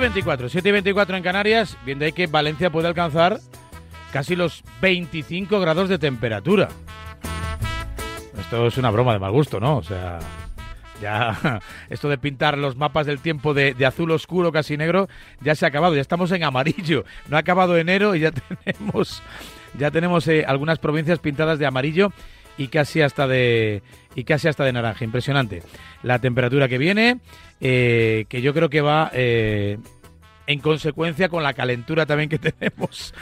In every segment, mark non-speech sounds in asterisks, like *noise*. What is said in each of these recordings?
Y 24, 7 y 24 en Canarias, viendo ahí que Valencia puede alcanzar casi los 25 grados de temperatura. Esto es una broma de mal gusto, ¿no? O sea, ya *laughs* esto de pintar los mapas del tiempo de, de azul oscuro, casi negro, ya se ha acabado, ya estamos en amarillo. No ha acabado enero y ya *laughs* tenemos, ya tenemos eh, algunas provincias pintadas de amarillo y casi hasta de y casi hasta de naranja. Impresionante. La temperatura que viene, eh, que yo creo que va eh, en consecuencia con la calentura también que *laughs* tenemos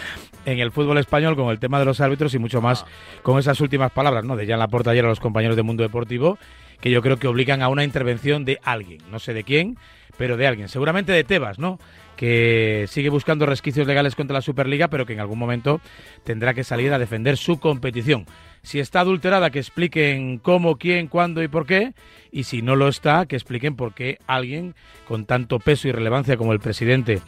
en el fútbol español con el tema de los árbitros y mucho más con esas últimas palabras, ¿no? De Jan Laporta ayer a los compañeros de Mundo Deportivo, que yo creo que obligan a una intervención de alguien, no sé de quién, pero de alguien, seguramente de Tebas, ¿no? que sigue buscando resquicios legales contra la Superliga, pero que en algún momento tendrá que salir a defender su competición. Si está adulterada, que expliquen cómo, quién, cuándo y por qué. Y si no lo está, que expliquen por qué alguien con tanto peso y relevancia como el presidente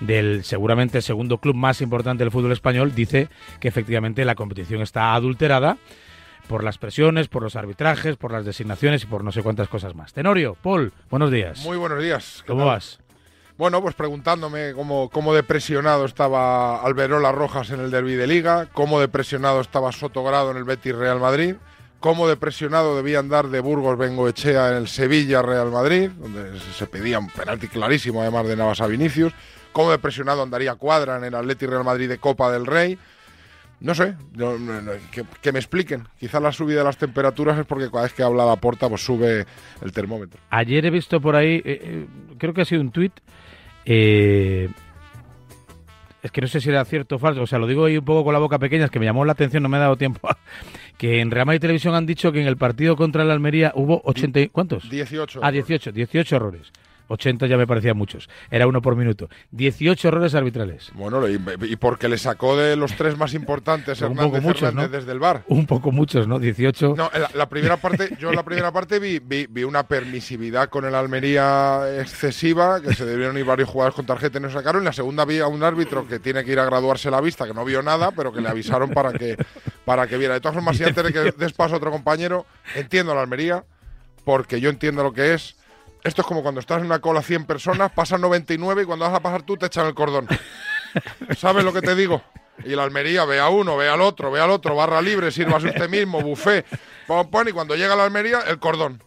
del seguramente segundo club más importante del fútbol español dice que efectivamente la competición está adulterada por las presiones, por los arbitrajes, por las designaciones y por no sé cuántas cosas más. Tenorio, Paul, buenos días. Muy buenos días. ¿Cómo vas? Bueno, pues preguntándome cómo, cómo depresionado estaba Alberola Rojas en el derby de Liga, cómo depresionado estaba Sotogrado en el Betis Real Madrid, cómo depresionado debía andar de Burgos Bengoechea en el Sevilla Real Madrid, donde se pedía un penalti clarísimo además de Navas a Vinicius, cómo depresionado andaría Cuadra en el Atleti Real Madrid de Copa del Rey. No sé, no, no, no, que, que, me expliquen. Quizá la subida de las temperaturas es porque cada vez que habla la porta pues sube el termómetro. Ayer he visto por ahí, eh, eh, creo que ha sido un tuit, eh, es que no sé si era cierto o falso, o sea, lo digo ahí un poco con la boca pequeña, es que me llamó la atención, no me ha dado tiempo, *laughs* que en Real Madrid Televisión han dicho que en el partido contra el Almería hubo 80, y- ¿cuántos? 18. Ah, 18, 18 errores. 80 ya me parecían muchos. Era uno por minuto. 18 errores arbitrales. Bueno, y, y porque le sacó de los tres más importantes Un Hernández poco muchos, Hernández ¿no? desde el bar. Un poco muchos, ¿no? 18. No, la, la primera parte, yo en la primera parte vi, vi, vi una permisividad con el Almería excesiva, que se debieron ir varios jugadores con tarjeta y no sacaron. En la segunda vi a un árbitro que tiene que ir a graduarse la vista, que no vio nada, pero que le avisaron para que, para que viera. De todas formas, y antes de que des paso a otro compañero, entiendo la Almería, porque yo entiendo lo que es. Esto es como cuando estás en una cola 100 personas, pasan 99 y cuando vas a pasar tú te echan el cordón. ¿Sabes lo que te digo? Y la Almería ve a uno, ve al otro, ve al otro, barra libre, sírvase usted mismo, buffet, pon, pon, y cuando llega la Almería, el cordón.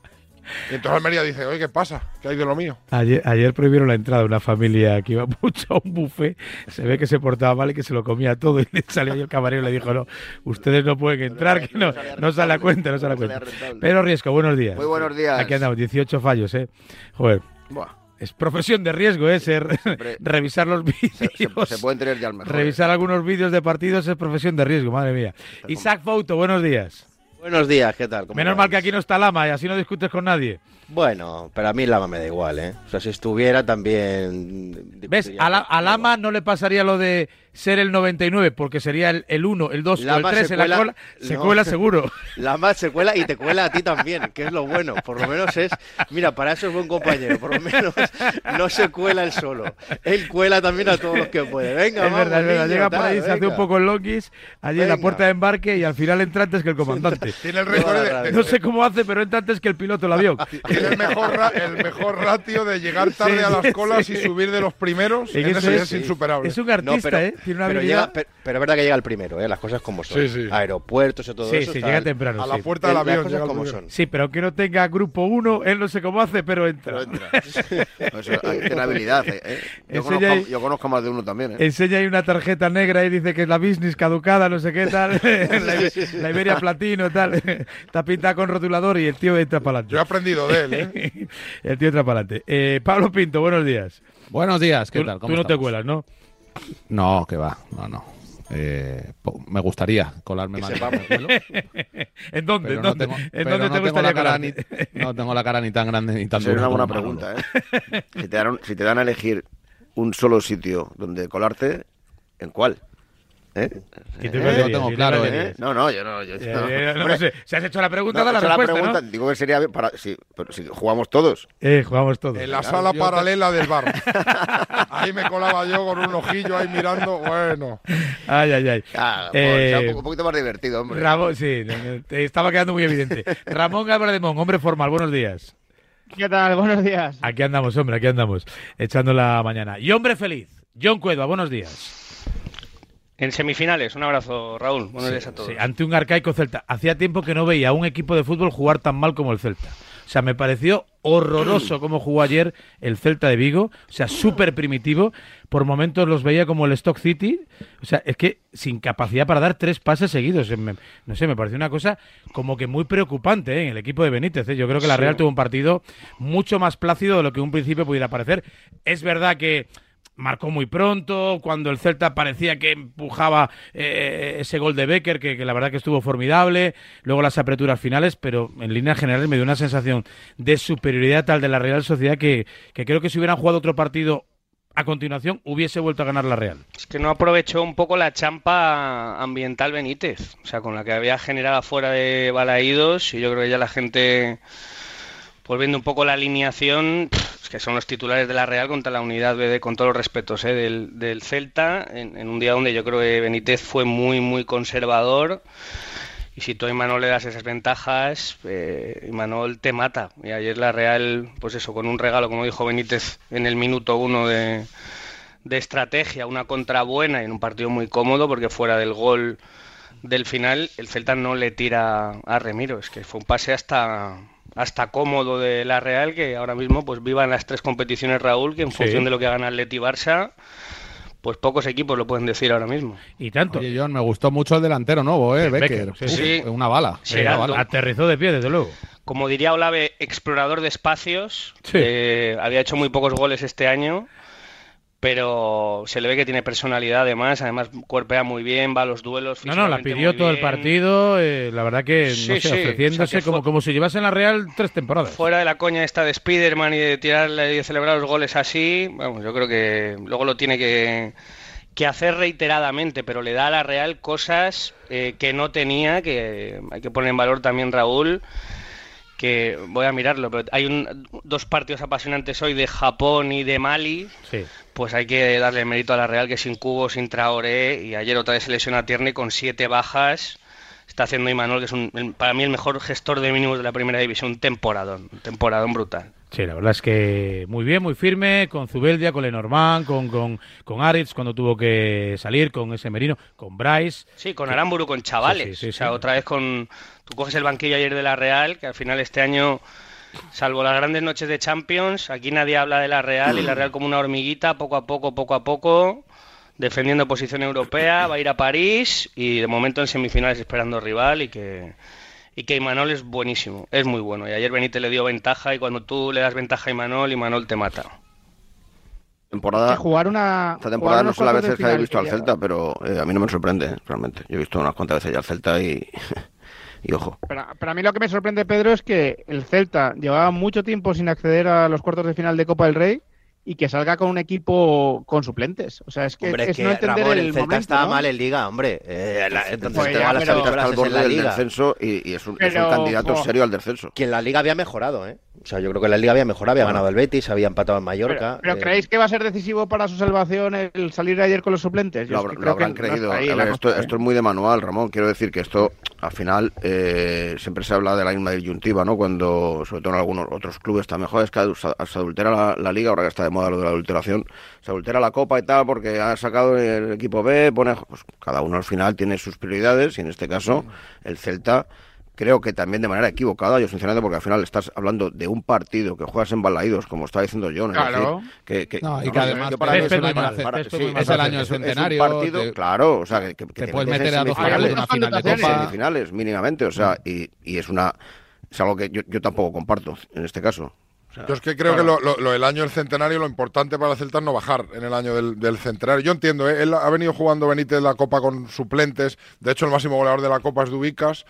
Y entonces Almería dice, oye, ¿qué pasa? ¿Qué hay de lo mío? Ayer, ayer prohibieron la entrada de una familia que iba *laughs* mucho a un buffet. Se ve que se portaba mal y que se lo comía todo. Y *laughs* le salió ahí el camarero y le dijo, no, ustedes no pueden entrar, que no, no sale a cuenta, no sale a cuenta. Pero Riesco, buenos días. Muy buenos días. Aquí andamos, 18 fallos, ¿eh? Joder. Buah, Es profesión de riesgo, ¿eh? Ser- Hombre. *laughs* revisar los se, se- vídeos. se pueden tener ya al mejor. Revisar algunos vídeos de partidos es profesión de riesgo, madre mía. Isaac Fouto, buenos días. Buenos días, ¿qué tal? ¿Cómo Menos mal que aquí no está Lama y así no discutes con nadie. Bueno, pero a mí Lama me da igual, ¿eh? O sea, si estuviera también... ¿Ves? la- a Lama no le pasaría lo de ser el 99, porque sería el, el 1, el 2 o el Lama 3 se en la cuela- cola. Se no. cuela seguro. *laughs* Lama se cuela y te cuela a ti también, que es lo bueno. Por lo menos es... Mira, para eso es buen compañero. Por lo menos no se cuela él solo. Él cuela también a todos los que puede. Venga, es vamos, verdad, es verdad. niño, Llega por tal, ahí, se hace un poco el loquis, allí en la puerta de embarque y al final entra antes que el comandante. *laughs* Tiene el récord de- de- No sé cómo hace, pero entra antes que el piloto del avión. *laughs* tiene el mejor, ra- el mejor ratio de llegar tarde Sí, a las colas sí. y subir de los primeros. En En es- es insuperable. Es un artista, No, pero, ¿eh? Tiene una Pero, habilidad. llega, pero, pero es verdad que llega el primero, ¿eh? las cosas como son. Sí, sí. Aeropuertos y todo sí, eso. sí, llega temprano. A la sí. puerta del avión. llega como son. Sí, pero que no tenga grupo 1, él no sé cómo hace, pero entra. Pero entra. *laughs* Eso, hay que tener habilidad. ¿eh? Yo, conozco, hay- yo conozco más de uno también. ¿eh? Enseña ahí una tarjeta negra y dice que es la business caducada, no sé qué tal. *laughs* la, Ibe- la Iberia Platino, tal. *laughs* Está pintada con rotulador y el tío entra para Yo he adelante. aprendido de él, ¿eh? el tío entra para adelante. Eh, Pablo Pinto, buenos días. Buenos días, ¿qué Tú, tal? tú ¿Cómo no te cuelas, ¿no? No, que va, no, no. Eh, me gustaría colarme más. *laughs* ¿En dónde? pero ¿En no dónde, tengo, ¿En pero dónde no te tengo gustaría la cara ni, colarte? no tengo la cara ni tan grande ni tan Esa es dura una buena pregunta, ¿eh? Si te, dan, si te dan a elegir un solo sitio donde colarte, ¿en cuál? ¿Eh? ¿Qué te ¿Eh? Lo tengo ¿Qué te claro? ¿Eh? No, no, yo no. Yo, Eh, no. eh, no Hombre, sé, si has hecho la pregunta, no, da la respuesta, pregunta, ¿no? Digo que sería para... Sí, pero si jugamos todos. Eh, jugamos todos. En la Claro, sala te- paralela del bar. *laughs* Ahí me colaba yo con un ojillo ahí mirando. Bueno. Ay, ay, ay. Ah, Eh, un, poquito más divertido, hombre. Ramón, sí, te estaba quedando muy evidente. Ramón Mon, hombre formal, buenos días. ¿Qué tal? Buenos días. Aquí andamos, hombre, aquí andamos, echando la mañana. Y hombre feliz, John Cueva, buenos días. En semifinales, un abrazo, Raúl. Buenos días a todos. Sí, ante un arcaico Celta. Hacía tiempo que no veía a un equipo de fútbol jugar tan mal como el Celta. O sea, me pareció horroroso cómo jugó ayer el Celta de Vigo. O sea, súper primitivo. Por momentos los veía como el Stock City. O sea, es que sin capacidad para dar tres pases seguidos. Me- no sé, me pareció una cosa como que muy preocupante ¿eh? en el equipo de Benítez. ¿eh? Yo creo que la Sí. Real tuvo un partido mucho más plácido de lo que en un principio pudiera parecer. Es verdad que marcó muy pronto, cuando el Celta parecía que empujaba eh, ese gol de Becker, que, la verdad que estuvo formidable, luego las aperturas finales, pero en líneas generales me dio una sensación de superioridad tal de la Real Sociedad que, que creo que si hubieran jugado otro partido a continuación hubiese vuelto a ganar la Real. Es que no aprovechó un poco la champa ambiental Benítez, o sea, con la que había generado fuera de Balaídos, y yo creo que ya la gente, pues viendo un poco la alineación, que son los titulares de la Real contra la unidad BD, con todos los respetos, ¿eh? del, del Celta, en, un día donde yo creo que Benítez fue muy, muy conservador. Y si tú a Imanol le das esas ventajas, eh, Imanol te mata. Y ayer la Real, pues eso, con un regalo, como dijo Benítez en el minuto uno de, de estrategia, una contra buena y en un partido muy cómodo, porque fuera del gol del final, el Celta no le tira a Remiro. Es que fue un pase hasta, hasta cómodo de la Real, que ahora mismo pues viva en las tres competiciones Raúl, que en Sí. función de lo que gana Atleti y Barça, pues pocos equipos lo pueden decir ahora mismo. Y tanto. Oye, John, me gustó mucho el delantero nuevo, ¿eh? Becker. Becker, sí, Uf, sí. Una bala. Sí, una bala. Aterrizó de pie, desde luego. Como diría Olave, explorador de espacios, Sí. eh, había hecho muy pocos goles este año, pero se le ve que tiene personalidad además, además cuerpea muy bien, va a los duelos. No, no, la pidió todo el partido, eh, la verdad que, no Sí, sé, sí, ofreciéndose o sea, que como, como si llevase en la Real tres temporadas. Fuera de la coña esta de Spiderman y de tirarle y de celebrar los goles así, vamos, yo creo que luego lo tiene que, que hacer reiteradamente, pero le da a la Real cosas eh, que no tenía, que hay que poner en valor también Raúl, que voy a mirarlo, pero hay un, dos partidos apasionantes hoy de Japón y de Mali, Sí. Pues hay que darle mérito a la Real que sin Cubo, sin Traoré y ayer otra vez se lesiona Tierney con siete bajas. Está haciendo Imanol, que es un- para mí el mejor gestor de mínimos de la primera división, un temporadón, un temporadón brutal. Sí, la verdad es que muy bien, muy firme, con Zubeldia, con Lenormand, con, con, con Aritz cuando tuvo que salir, con ese Merino, con Bryce. Sí, con Aramburu, con chavales. Sí, sí, sí, o sea, otra vez con. Tú coges el banquillo ayer de la Real, que al final este año, salvo las grandes noches de Champions, aquí nadie habla de la Real y la Real como una hormiguita, poco a poco, poco a poco, defendiendo posición europea, va a ir a París y de momento en semifinales esperando rival y que. Y que Imanol es buenísimo, es muy bueno. Y ayer Benítez le dio ventaja y cuando tú le das ventaja a Imanol, Imanol te mata. Temporada, Que jugar una. esta temporada jugar no son las veces que final visto al Celta, pero eh, a mí no me sorprende, realmente. Yo he visto unas cuantas veces ya al Celta y, y ojo. Pero, pero a mí lo que me sorprende, Pedro, es que el Celta llevaba mucho tiempo sin acceder a los cuartos de final de Copa del Rey y que salga con un equipo con suplentes. O sea, es que Hombre, es que no entender Ramón, el, el Celta momento, estaba ¿no? mal en Liga, hombre. Eh, la- entonces Pues te ya, las pero- Está al temporadas borde del descenso y, y es, un, es un Pero, candidato serio al descenso. Que en la Liga había mejorado, ¿eh? O sea, yo creo que en la Liga había mejorado, había ganado el Betis, había empatado en Mallorca. Pero, pero eh, ¿creéis que va a ser decisivo para su salvación el salir ayer con los suplentes? Yo Lo, es que lo creo habrán creído. ahí A ver, esto es muy de manual, Ramón. Quiero decir que esto al final eh, siempre se habla de la misma disyuntiva, ¿no? Cuando, sobre todo en algunos otros clubes, también mejor es que se adultera la, la, liga, ahora que está de moda lo de la adulteración, se adultera la copa y tal, porque ha sacado el equipo B, pone, pues cada uno al final tiene sus prioridades, y en este caso el Celta creo que también de manera equivocada, yo sinceramente, porque al final estás hablando de un partido que juegas en Balaídos, como estaba diciendo John. Claro. que, que, no, y que además es, el año del centenario. Es un partido, claro, o sea, que, que te, puedes meter a dos finales, una final de copa. Semifinales, mínimamente, o sea, y, y es una es algo que yo, yo tampoco comparto en este caso. Yo es que creo que lo, lo, el año del centenario, lo importante para el Celta es no bajar en el año del, del centenario. Yo entiendo, ¿eh? él ha venido jugando Benítez la Copa con suplentes. De hecho, el máximo goleador de la Copa es Dubicas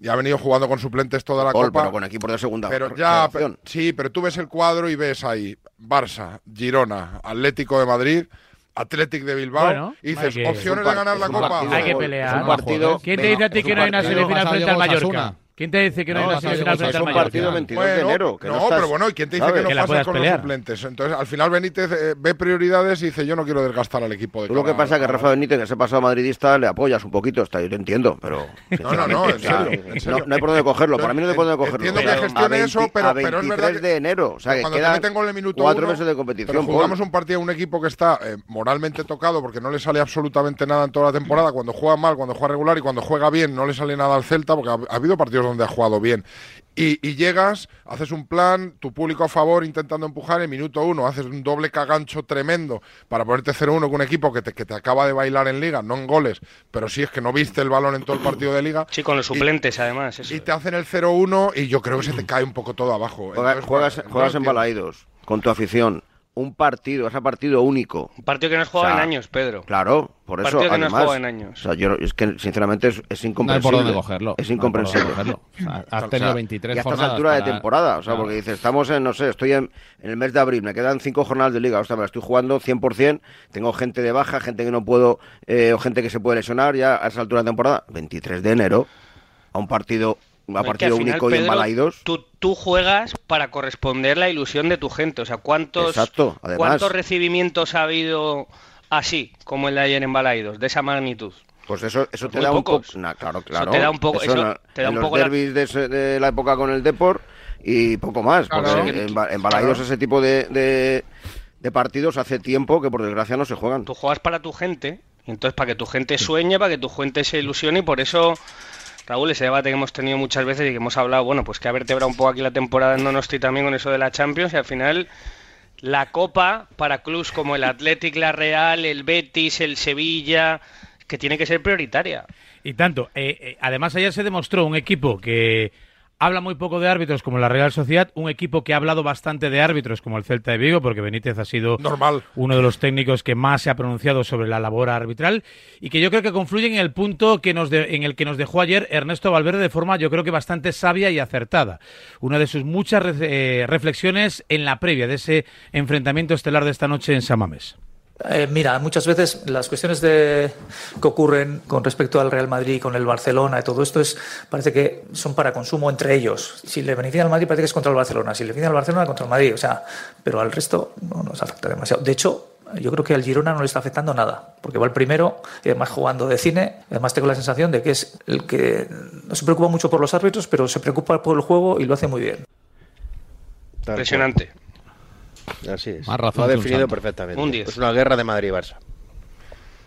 y ha venido jugando con suplentes toda la Copa. Pero con equipos de segunda. Pero ya, sí, pero tú ves el cuadro y ves ahí Barça, Girona, Atlético de Madrid. Atlético de Bilbao y dices, opciones de ganar la Copa. Hay que pelear. partido, ¿Quién te dice a ti que no hay una semifinal frente al Mallorca? ¿Quién te dice que no, hay una semifinal frente al Mallorca? partido 22 de enero. Que no, pero bueno, ¿y quién te dice que no pasa con los suplentes? Entonces, al final Benítez eh, ve prioridades y dice, yo no quiero desgastar al equipo de Tú lo que pasa es que Rafa Benítez, que se ha pasado madridista, le apoyas un poquito, está, yo te entiendo, pero... *laughs* No, no, no, en serio, No, hay por dónde cogerlo, para mí no hay por dónde cogerlo. Entiendo que gestione eso, pero, pero es verdad de enero, o sea, que cuando te meten el minuto cuatro uno, meses de competición. Pero jugamos un partido a un equipo que está eh, moralmente tocado porque no le sale absolutamente nada en toda la temporada, cuando juega mal, cuando juega regular y cuando juega bien no le sale nada al Celta, porque ha habido partidos donde ha jugado bien. Y, llegas, haces un plan, tu público a favor intentando empujar, en minuto uno haces un doble cagancho tremendo para ponerte 0-1 con un equipo que te, que te acaba de bailar en liga, no en goles, pero sí es que no viste el balón en todo el partido de liga. Sí, con los suplentes además. Eso. Y te hacen el 0-1 y yo creo que se te cae un poco todo abajo. juegas, juegas, juegas en balaídos con tu afición un partido, ese partido único. Un partido que no has jugado o sea, en años, Pedro. Claro, por eso. Partido que además, no has jugado en años. O sea, yo, es que sinceramente es, es incomprensible. No hay por dónde cogerlo. Es incomprensible. No cogerlo. O sea, *laughs* has tenido 23 y a jornadas. altura para... de temporada. O sea, claro. porque dices, estamos en, no sé, estoy en, en, el mes de abril, me quedan 5 jornadas de liga. O sea, me la estoy jugando 100%. Tengo gente de baja, gente que no puedo, eh, o gente que se puede lesionar ya a esa altura de temporada. 23 de enero, a un partido a partido final, único Pedro, y embalaídos. Tú, tú, juegas para corresponder la ilusión de tu gente. O sea, ¿cuántos, Exacto, además, ¿cuántos recibimientos ha habido así, como el de ayer en Balaídos, de esa magnitud? Pues eso, eso te Muy da pocos. un poco. Nah, claro, claro. Eso te da un poco. Eso, eso te da en un los poco la- derbis de, ese- de la época con el Deport y poco más. Claro. Porque en, en Balaídos ese tipo de, de, de partidos hace tiempo que por desgracia no se juegan. Tú juegas para tu gente, entonces para que tu gente sueñe, para que tu gente se ilusione, y por eso, Raúl, ese debate que hemos tenido muchas veces y que hemos hablado, bueno, pues que ha vertebrado un poco aquí la temporada en Donosti también con eso de la Champions, y al final la Copa para clubs como el Athletic, la Real, el Betis, el Sevilla, que tiene que ser prioritaria. Y tanto. Eh, eh, además, ayer se demostró un equipo que habla muy poco de árbitros como la Real Sociedad, un equipo que ha hablado bastante de árbitros como el Celta de Vigo, porque Benítez ha sido Normal. uno de los técnicos que más se ha pronunciado sobre la labor arbitral y que yo creo que confluyen en el punto que nos de- en el que nos dejó ayer Ernesto Valverde de forma yo creo que bastante sabia y acertada. Una de sus muchas eh, reflexiones en la previa de ese enfrentamiento estelar de esta noche en Samamés. Eh, mira, muchas veces las cuestiones de, que ocurren con respecto al Real Madrid, con el Barcelona y todo esto es parece que son para consumo entre ellos. Si le beneficia al Madrid parece que es contra el Barcelona, si le beneficia al Barcelona contra el Madrid, o sea, pero al resto no nos afecta demasiado. De hecho, yo creo que al Girona no le está afectando nada, porque va el primero y además jugando de cine. Además tengo la sensación de que es el que no se preocupa mucho por los árbitros, pero se preocupa por el juego y lo hace muy bien. Impresionante. Así es. Más razón Lo ha definido perfectamente. Un. Es una guerra de Madrid y Barça.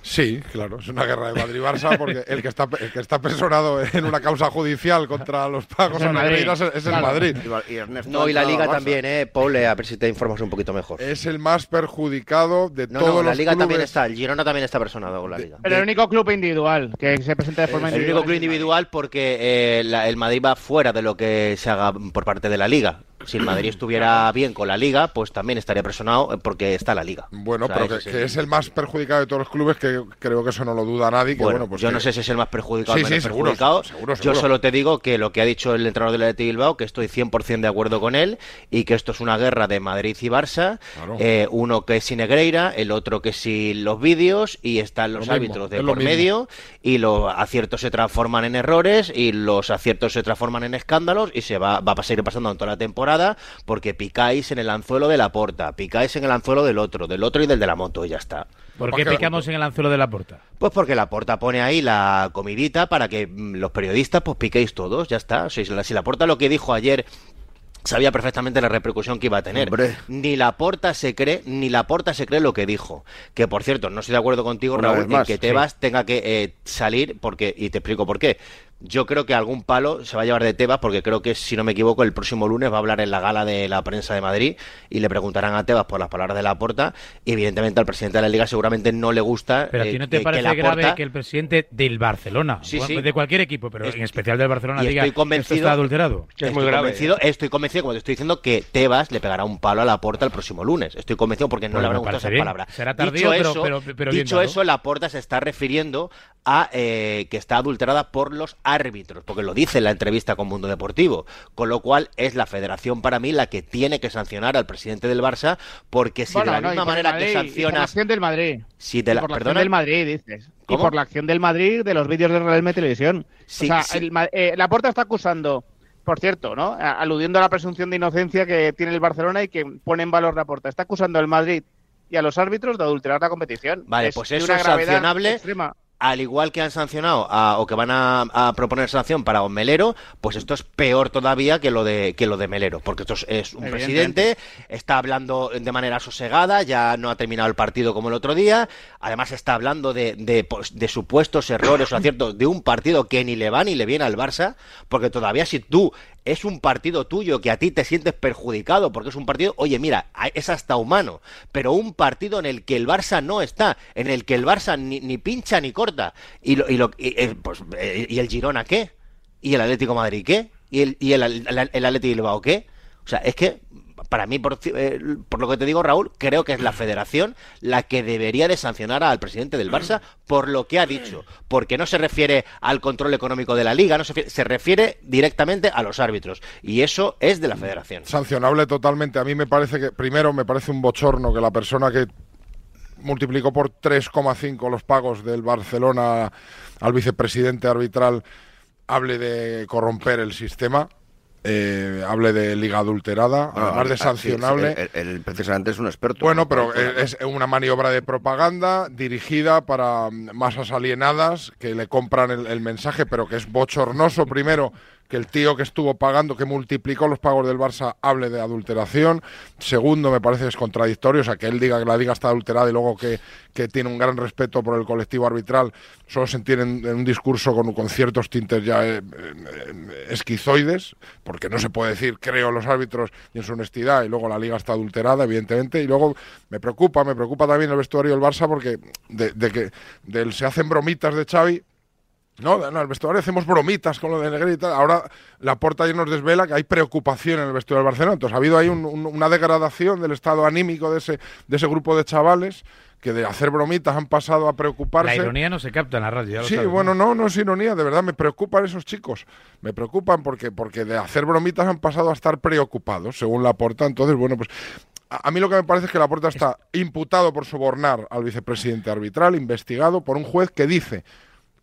Sí, claro, es una guerra de Madrid-Barça porque el que está el que está personado en una causa judicial contra los pagos Es el a Madrid. Es, el Claro. Madrid. Y Ernesto No, y la Liga también, ¿eh? Paul, a ver si te informas un poquito mejor. Es el más perjudicado de No, todos no, la los Liga también está. El Girona también está personado con la Liga. Pero el único club individual que se presenta de forma El individual. único club individual porque eh, la- el Madrid va fuera de lo que se haga por parte de la Liga. Si el Madrid estuviera bien con la Liga, pues también estaría presionado eh, porque está la Liga. Bueno, O sea, pero que, es el más perjudicado de todos los clubes, que creo que eso no lo duda nadie. Que, Bueno, bueno, pues yo que- no sé si es el más perjudicado o Sí, el menos seguro, perjudicado. seguro, Yo solo te digo que lo que ha dicho el entrenador del Athletic Bilbao, que estoy 100% de acuerdo con él y que esto es una guerra de Madrid y Barça. Claro. Eh, uno que es sin Negreira, el otro que sin los vídeos y están los árbitros de por medio y los aciertos se transforman en errores y los aciertos se transforman en escándalos y se va, va a seguir pasando en toda la temporada porque picáis en el anzuelo de la porta, picáis en el anzuelo del otro, del otro y del de la moto, y ya está. ¿Por qué picamos en el anzuelo de la puerta? Pues porque la porta pone ahí la comidita para que mm, los periodistas pues piquéis todos, ya está. Si la, si la porta lo que dijo ayer sabía perfectamente la repercusión que iba a tener. Hombre. Ni la porta se cree, ni la porta se cree lo que dijo. Que por cierto, no estoy de acuerdo contigo, Una Raúl, en que Tebas tenga que eh, salir porque y te explico por qué. Yo creo que algún palo se va a llevar de Tebas porque creo que, si no me equivoco, el próximo lunes va a hablar en la gala de la prensa de Madrid y le preguntarán a Tebas por las palabras de Laporta y evidentemente al presidente de la Liga seguramente no le gusta Pero a eh, ti no te que- que parece Laporta- grave que el presidente del Barcelona, Sí, o sí. de cualquier equipo, pero Es- en especial del Barcelona, y diga estoy esto convencido está adulterado? Que es estoy muy grave. Convencido, estoy convencido, como te estoy diciendo, que Tebas le pegará un palo a la porta el próximo lunes. Estoy convencido porque no Bueno, le me habrán gustado esas bien. palabras. Será tardío, dicho pero- eso, pero- pero bien dicho dado. eso, la porta se está refiriendo a eh, que está adulterada por los árbitros, porque lo dice en la entrevista con Mundo Deportivo. Con lo cual es la federación para mí la que tiene que sancionar al presidente del Barça, porque si Bueno, de la no, misma manera Madrid, que por la sancionas... acción del Madrid. Si Y la, por la acción del Madrid, dices. Y por la acción del Madrid de los vídeos de Real Madrid Televisión. Sí, o sea, sí. el Ma- eh, la Porta está acusando, por cierto, ¿no? Aludiendo a la presunción de inocencia que tiene el Barcelona y que pone en valor la Porta. Está acusando al Madrid y a los árbitros de adulterar la competición. Vale, Es pues de eso una es sancionable. extrema. Al igual que han sancionado a- o que van a, a proponer sanción para un Melero, pues esto es peor todavía que lo de que lo de Melero, porque esto es, es un presidente, está hablando de manera sosegada, ya no ha terminado el partido como el otro día, además está hablando de, de, pues, de supuestos errores o aciertos de un partido que ni le va ni le viene al Barça, porque todavía si tú es un partido tuyo que a ti te sientes perjudicado porque es un partido, oye, mira, es hasta humano, pero un partido en el que el Barça no está, en el que el Barça ni, ni pincha ni corta, y, lo, y, eh, pues, eh, ¿y el Girona qué? ¿Y el Atlético Madrid qué? ¿Y el, y el, el, el Atlético Bilbao qué? O sea, es que para mí, por, eh, por lo que te digo, Raúl, creo que es la federación la que debería de sancionar al presidente del Barça por lo que ha dicho. Porque no se refiere al control económico de la liga, no se, refiere, se refiere directamente a los árbitros. Y eso es de la federación. Sancionable totalmente. A mí me parece que, primero, me parece un bochorno que la persona que multiplicó por 3,5 los pagos del Barcelona al vicepresidente arbitral hable de corromper el sistema. Eh, hable de liga adulterada, Ah, además de sí, sancionable. sí, él- él precisamente es un experto. Bueno, ¿no? pero es es una maniobra de propaganda dirigida para masas alienadas que le compran el, el mensaje, pero que es bochornoso primero que el tío que estuvo pagando, que multiplicó los pagos del Barça, hable de adulteración. Segundo, me parece que es contradictorio, o sea, que él diga que la liga está adulterada y luego que, que tiene un gran respeto por el colectivo arbitral, solo se entiende en, un discurso con, con ciertos tintes ya eh, esquizoides, porque no se puede decir creo los árbitros y en su honestidad y luego la liga está adulterada, evidentemente, y luego me preocupa, me preocupa también el vestuario del Barça porque de, de que del se hacen bromitas de Xavi no, en el vestuario hacemos bromitas con lo de Negri y tal. Ahora la porta ya nos desvela que hay preocupación en el vestuario del Barcelona. Entonces ha habido ahí un- un- una degradación del estado anímico de ese, de ese grupo de chavales que de hacer bromitas han pasado a preocuparse. La ironía no se capta en la radio. ya lo Sí, bueno, no, no es ironía, de verdad me preocupan esos chicos. Me preocupan porque, porque de hacer bromitas han pasado a estar preocupados, según la porta. Entonces, bueno, pues a, a mí lo que me parece es que la porta está imputado por sobornar al vicepresidente arbitral, investigado por un juez que dice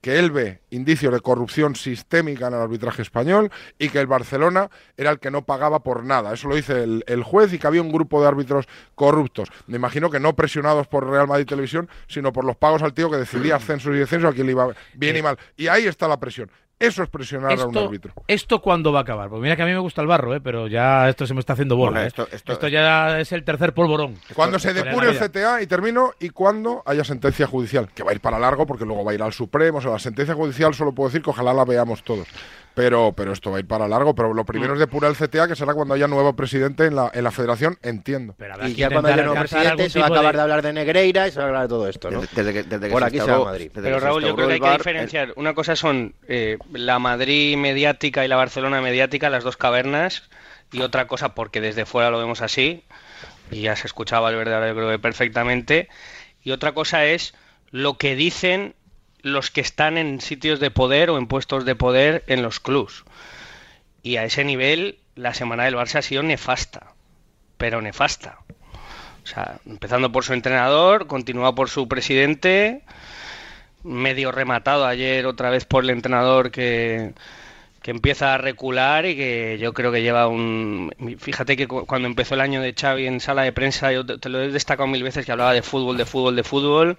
que él ve indicios de corrupción sistémica en el arbitraje español y que el Barcelona era el que no pagaba por nada. Eso lo dice el, el juez y que había un grupo de árbitros corruptos. Me imagino que no presionados por Real Madrid Televisión, sino por los pagos al tío que decidía *clears throat* ascensos y descensos a quien le iba bien y mal. Y ahí está la presión. Eso es presionar a un Esto, árbitro. ¿Esto cuándo va a acabar? Pues mira que a mí me gusta el barro, ¿eh? pero ya esto se me está haciendo bola. Bueno, ¿eh? esto- esto- ya es el tercer polvorón. Cuando se Esto- depure el. CTA y termino, y cuando haya sentencia judicial, que va a ir para largo porque luego va a ir al Supremo. O sea, la sentencia judicial solo puedo decir que ojalá la veamos todos. Pero, pero esto va a ir para largo. Pero lo primero es depurar el CTA, que será cuando haya nuevo presidente en la, en la federación, entiendo. Pero Y ya cuando haya nuevo presidente se va a de- acabar de... hablar de Negreira y se va a hablar de todo esto, ¿no? Desde, desde que, desde que Por se aquí se instauró- va a Madrid. desde Pero Raúl, yo creo que hay que diferenciar. Una cosa son eh, la Madrid mediática y la Barcelona mediática, las dos cavernas, y otra cosa, porque desde fuera lo vemos así, y ya se escuchaba el verdadero, yo creo que perfectamente, y otra cosa es lo que dicen los que están en sitios de poder o en puestos de poder en los clubs. Y a ese nivel, la semana del Barça ha sido nefasta, pero nefasta. O sea, empezando por su entrenador, continúa por su presidente, medio rematado ayer otra vez por el entrenador que, que empieza a recular y que yo creo que lleva un... Fíjate que cu- cuando empezó el año de Xavi en sala de prensa, yo te lo he destacado mil veces que hablaba de fútbol, de fútbol, de fútbol.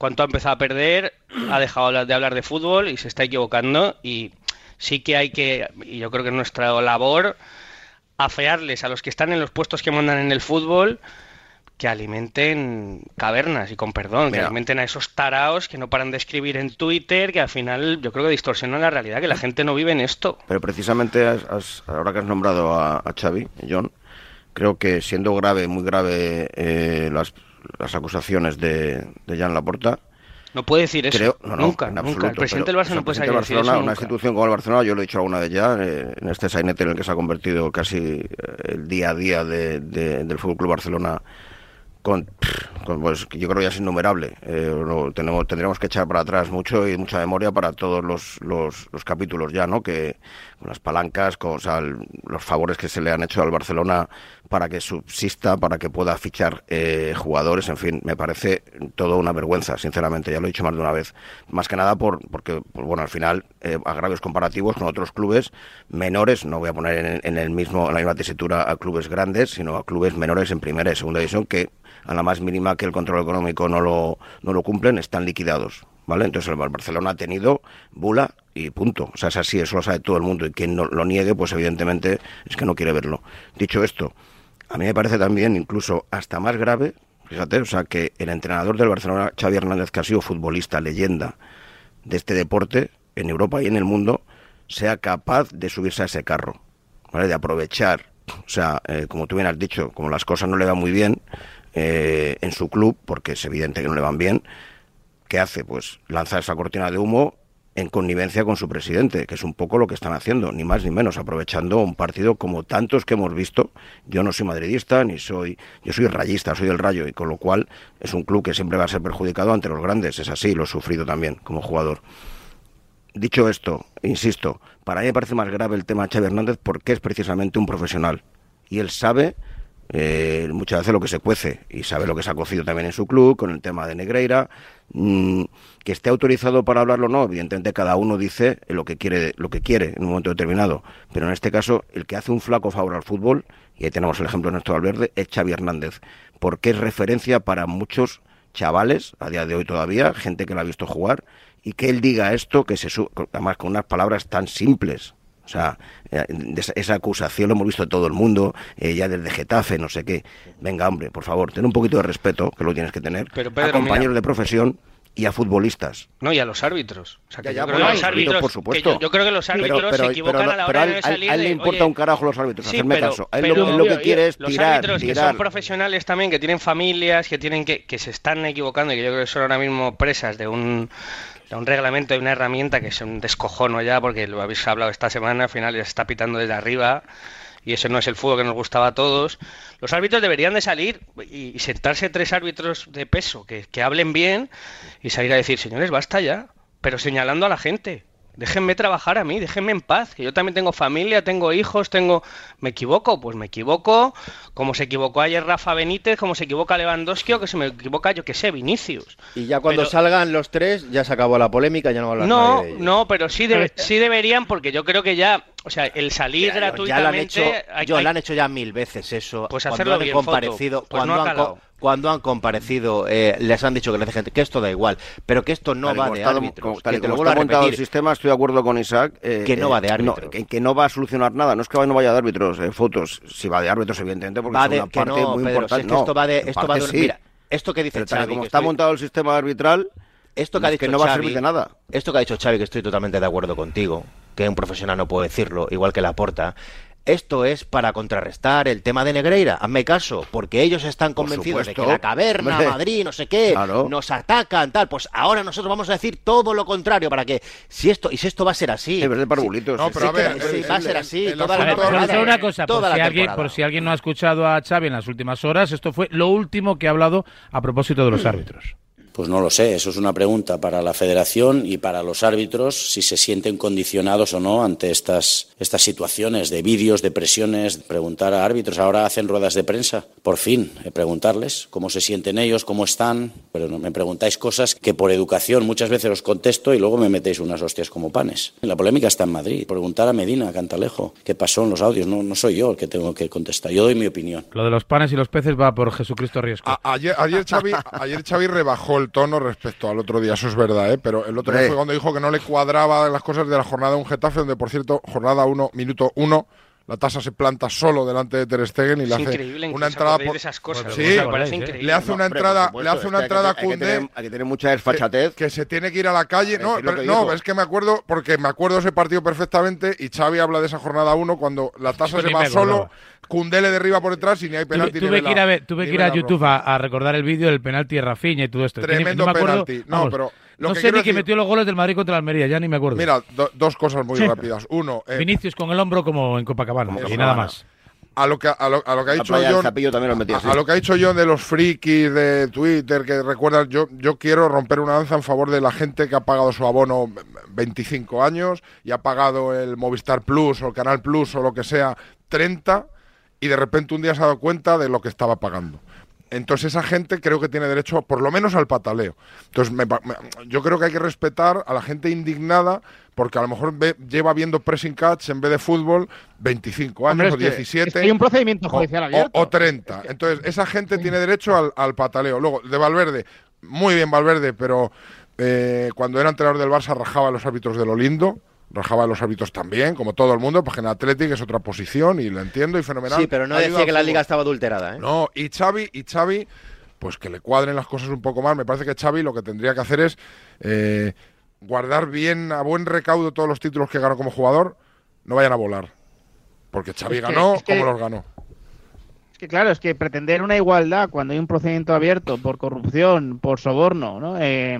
Cuanto ha empezado a perder, ha dejado de hablar de fútbol y se está equivocando y sí que hay que, y yo creo que es nuestra labor, afearles a los que están en los puestos que mandan en el fútbol que alimenten cavernas y con perdón, que alimenten a esos taraos que no paran de escribir en Twitter, que al final yo creo que distorsionan la realidad, que la gente no vive en esto. Pero precisamente has- has- ahora que has nombrado a, a Xavi, John, creo que siendo grave, muy grave eh, las, las acusaciones de, de Jan Laporta, No puede decir eso. creo, no, no, nunca, nunca. El presidente pero, del Barça no puede salir decir eso Barcelona, una institución como el Barcelona, yo lo he dicho alguna vez ya, eh, en este sainete en el que se ha convertido casi eh, el día a día de- de- del Fútbol Club Barcelona con, con, pues yo creo ya es innumerable. Eh, lo tenemos, tendríamos que echar para atrás mucho y mucha memoria para todos los, los, los capítulos ya, ¿no? Que con las palancas, con o sea, los favores que se le han hecho al Barcelona para que subsista, para que pueda fichar eh, jugadores, en fin, me parece todo una vergüenza, sinceramente, ya lo he dicho más de una vez. Más que nada por, porque, pues, bueno, al final, eh, agravios comparativos con otros clubes menores, no voy a poner en, en el mismo, en la misma tesitura a clubes grandes, sino a clubes menores en primera y segunda división que a la más mínima que el control económico no lo, no lo cumplen, están liquidados. Entonces el Barcelona ha tenido bula y punto. O sea, es así, eso lo sabe todo el mundo. Y quien no lo niegue, pues evidentemente es que no quiere verlo. Dicho esto, a mí me parece también incluso hasta más grave, fíjate, o sea, que el entrenador del Barcelona, Xavi Hernández, que ha sido futbolista, leyenda de este deporte en Europa y en el mundo, sea capaz de subirse a ese carro, ¿vale? De aprovechar, o sea, eh, como tú bien has dicho, como las cosas no le van muy bien eh, en su club, porque es evidente que no le van bien, ¿qué hace? Pues lanza esa cortina de humo en connivencia con su presidente, que es un poco lo que están haciendo, ni más ni menos, aprovechando un partido como tantos que hemos visto. Yo no soy madridista, ni soy, yo soy rayista, soy del Rayo, y con lo cual es un club que siempre va a ser perjudicado ante los grandes, es así, lo he sufrido también como jugador. Dicho esto, insisto, para mí me parece más grave el tema de Xavi Hernández porque es precisamente un profesional y él sabe eh, muchas veces lo que se cuece y sabe lo que se ha cocido también en su club con el tema de Negreira. Mm, que esté autorizado para hablarlo o no, evidentemente cada uno dice lo que quiere, lo que quiere en un momento determinado. Pero en este caso, el que hace un flaco favor al fútbol, y ahí tenemos el ejemplo de Néstor Valverde, es Xavi Hernández, porque es referencia para muchos chavales, a día de hoy todavía, gente que lo ha visto jugar, y que él diga esto, que se además con unas palabras tan simples. O sea, eh, esa, acusación lo hemos visto todo el mundo, eh, ya desde Getafe, no sé qué. Venga, hombre, por favor, ten un poquito de respeto, que lo tienes que tener, Pero, Pedro, a compañeros mira. de profesión y a futbolistas. No, y a los árbitros. O sea, que Ya, ya, yo creo bueno, que los los árbitros, árbitros, por que supuesto. yo, yo creo que los árbitros pero- se equivocan pero- a la hora de a él- salir a él le importa oye, un carajo los árbitros, Sí, hacerme pero- caso. A él pero- lo, él lo que quiere es los tirar, árbitros que tirar. son profesionales también, que tienen familias, que tienen que, que se están equivocando y que yo creo que son ahora mismo presas de un un reglamento, de una herramienta que es un descojono ya, porque lo habéis hablado esta semana, al final está pitando desde arriba y eso no es el fútbol que nos gustaba a todos. Los árbitros deberían de salir y, y sentarse tres árbitros de peso que hablen bien y salir a decir, señores, basta ya, pero señalando a la gente. Déjenme trabajar a mí, déjenme en paz, que yo también tengo familia, tengo hijos, tengo... ¿Me equivoco? Pues me equivoco, como se equivocó ayer Rafa Benítez, como se equivoca Lewandowski o que se me equivoca, yo que sé, Vinicius. Y ya cuando Pero- salgan los tres, ya se acabó la polémica, ya no va a hablar No, nadie de ellos. no, pero sí, debe- sí deberían, porque yo creo que ya, o sea, el salir Ya, ya lo han gratuitamente... hecho, hay- yo, hay- lo han hecho ya mil veces eso. Pues cuando hacerlo han bien, comparecido, Foto. Pues cuando, no ha han. Cuando han comparecido, eh, les han dicho que les que esto da igual, pero que esto no Tal va de está- árbitros. como- que tal te lo como está montado el sistema, estoy de acuerdo con Isaac. eh, Que no va de no, árbitro. que, que no va a solucionar nada. No es que no vaya de árbitros, eh, fotos. Si va de árbitros, evidentemente, porque Va es de- una parte no, muy Pedro, si importante. es que No, esto va de- esto va de sí. mira, esto que dice Xavi, como está estoy- montado el sistema arbitral, Esto que ha dicho que no va a Xavi- servir de nada. Esto que ha dicho Xavi, que estoy totalmente de acuerdo contigo, que un profesional no puede decirlo, igual que Laporta. Esto es para contrarrestar el tema de Negreira. Hazme caso, porque ellos están convencidos de que la caverna, Hombre. Madrid, no sé qué, Claro. nos atacan, tal. Pues ahora nosotros vamos a decir todo lo contrario para que, si esto, y si esto va a ser así. es verdad, parvulitos. No, sí, pero sí, a ver, que- sí, el- va a ser así, el toda la temporada. una cosa, por si, alguien, por si alguien no ha escuchado a Xavi en las últimas horas, esto fue lo último que ha hablado a propósito de los *clears throat* árbitros. Pues no lo sé, eso es una pregunta para la federación y para los árbitros si se sienten condicionados o no ante estas, estas situaciones de vídeos, de presiones, preguntar a árbitros. Ahora hacen ruedas de prensa, por fin, eh, preguntarles cómo se sienten ellos, cómo están, pero no, me preguntáis cosas que por educación muchas veces os contesto y luego me metéis unas hostias como panes. La polémica está en Madrid. Preguntar a Medina, a Cantalejo, qué pasó en los audios, no, no soy yo el que tengo que contestar, yo doy mi opinión. Lo de los panes y los peces va por Jesucristo Riesco. A- ayer, ayer, Xavi, ayer Xavi rebajó el tono respecto al otro día, eso es verdad, ¿eh? pero el otro día fue cuando dijo que no le cuadraba las cosas de la jornada de un Getafe, donde por cierto, jornada 1, minuto 1, la tasa se planta solo delante de Ter Stegen y le hace una entrada por... de esas cosas. Sí, increíble. le hace una entrada, le hace una entrada a hay que tener- mucha desfachatez. que se tiene que ir a la calle. No, pero- no, es que me acuerdo, porque me acuerdo ese partido perfectamente y Xavi habla de esa jornada 1 cuando la tasa se va solo. Cundé le derriba por detrás y ni hay penalti. ni tuve de que ir a, ver- tuve ni que ir a YouTube a, a recordar el vídeo del penalti de Rafinha y todo esto. Ni- Tremendo no me acuerdo, penalti. No, vamos, pero lo no que sé ni que decir- metió los goles del Madrid contra el Almería, ya ni me acuerdo. Mira, do- dos cosas muy rápidas. Uno, eh, Vinicius con el hombro como en Copacabana y Copacabana. nada más. a lo que a lo, a lo que ha dicho John, lo metía a, lo que ha dicho John de los frikis de Twitter que recuerdan, yo yo quiero romper una lanza en favor de la gente que ha pagado su abono 25 años y ha pagado el Movistar Plus o el Canal Plus o lo que sea 30 y de repente un día se ha dado cuenta de lo que estaba pagando. Entonces esa gente creo que tiene derecho por lo menos al pataleo. Entonces me me- yo creo que hay que respetar a la gente indignada porque a lo mejor ve- lleva viendo pressing catch en vez de fútbol 25 años Hombre, es o que- 17 es que hay un procedimiento judicial o- abierto. O, 30. Entonces, esa gente tiene derecho al, al pataleo. Luego, de Valverde, muy bien Valverde, pero eh, cuando era entrenador del Barça rajaba a los árbitros de lo lindo. Rajaba los árbitros también, como todo el mundo, porque en Atlético es otra posición y lo entiendo y fenomenal. Sí, pero no decía que la liga estaba adulterada, ¿eh? No, y Xavi, y Xavi, pues que le cuadren las cosas un poco más. Me parece que Xavi lo que tendría que hacer es eh, guardar bien, a buen recaudo todos los títulos que ganó como jugador, no vayan a volar. Porque Xavi Es que- ganó es que- como los ganó. Es que claro, es que pretender una igualdad cuando hay un procedimiento abierto por corrupción, por soborno, ¿no? Eh,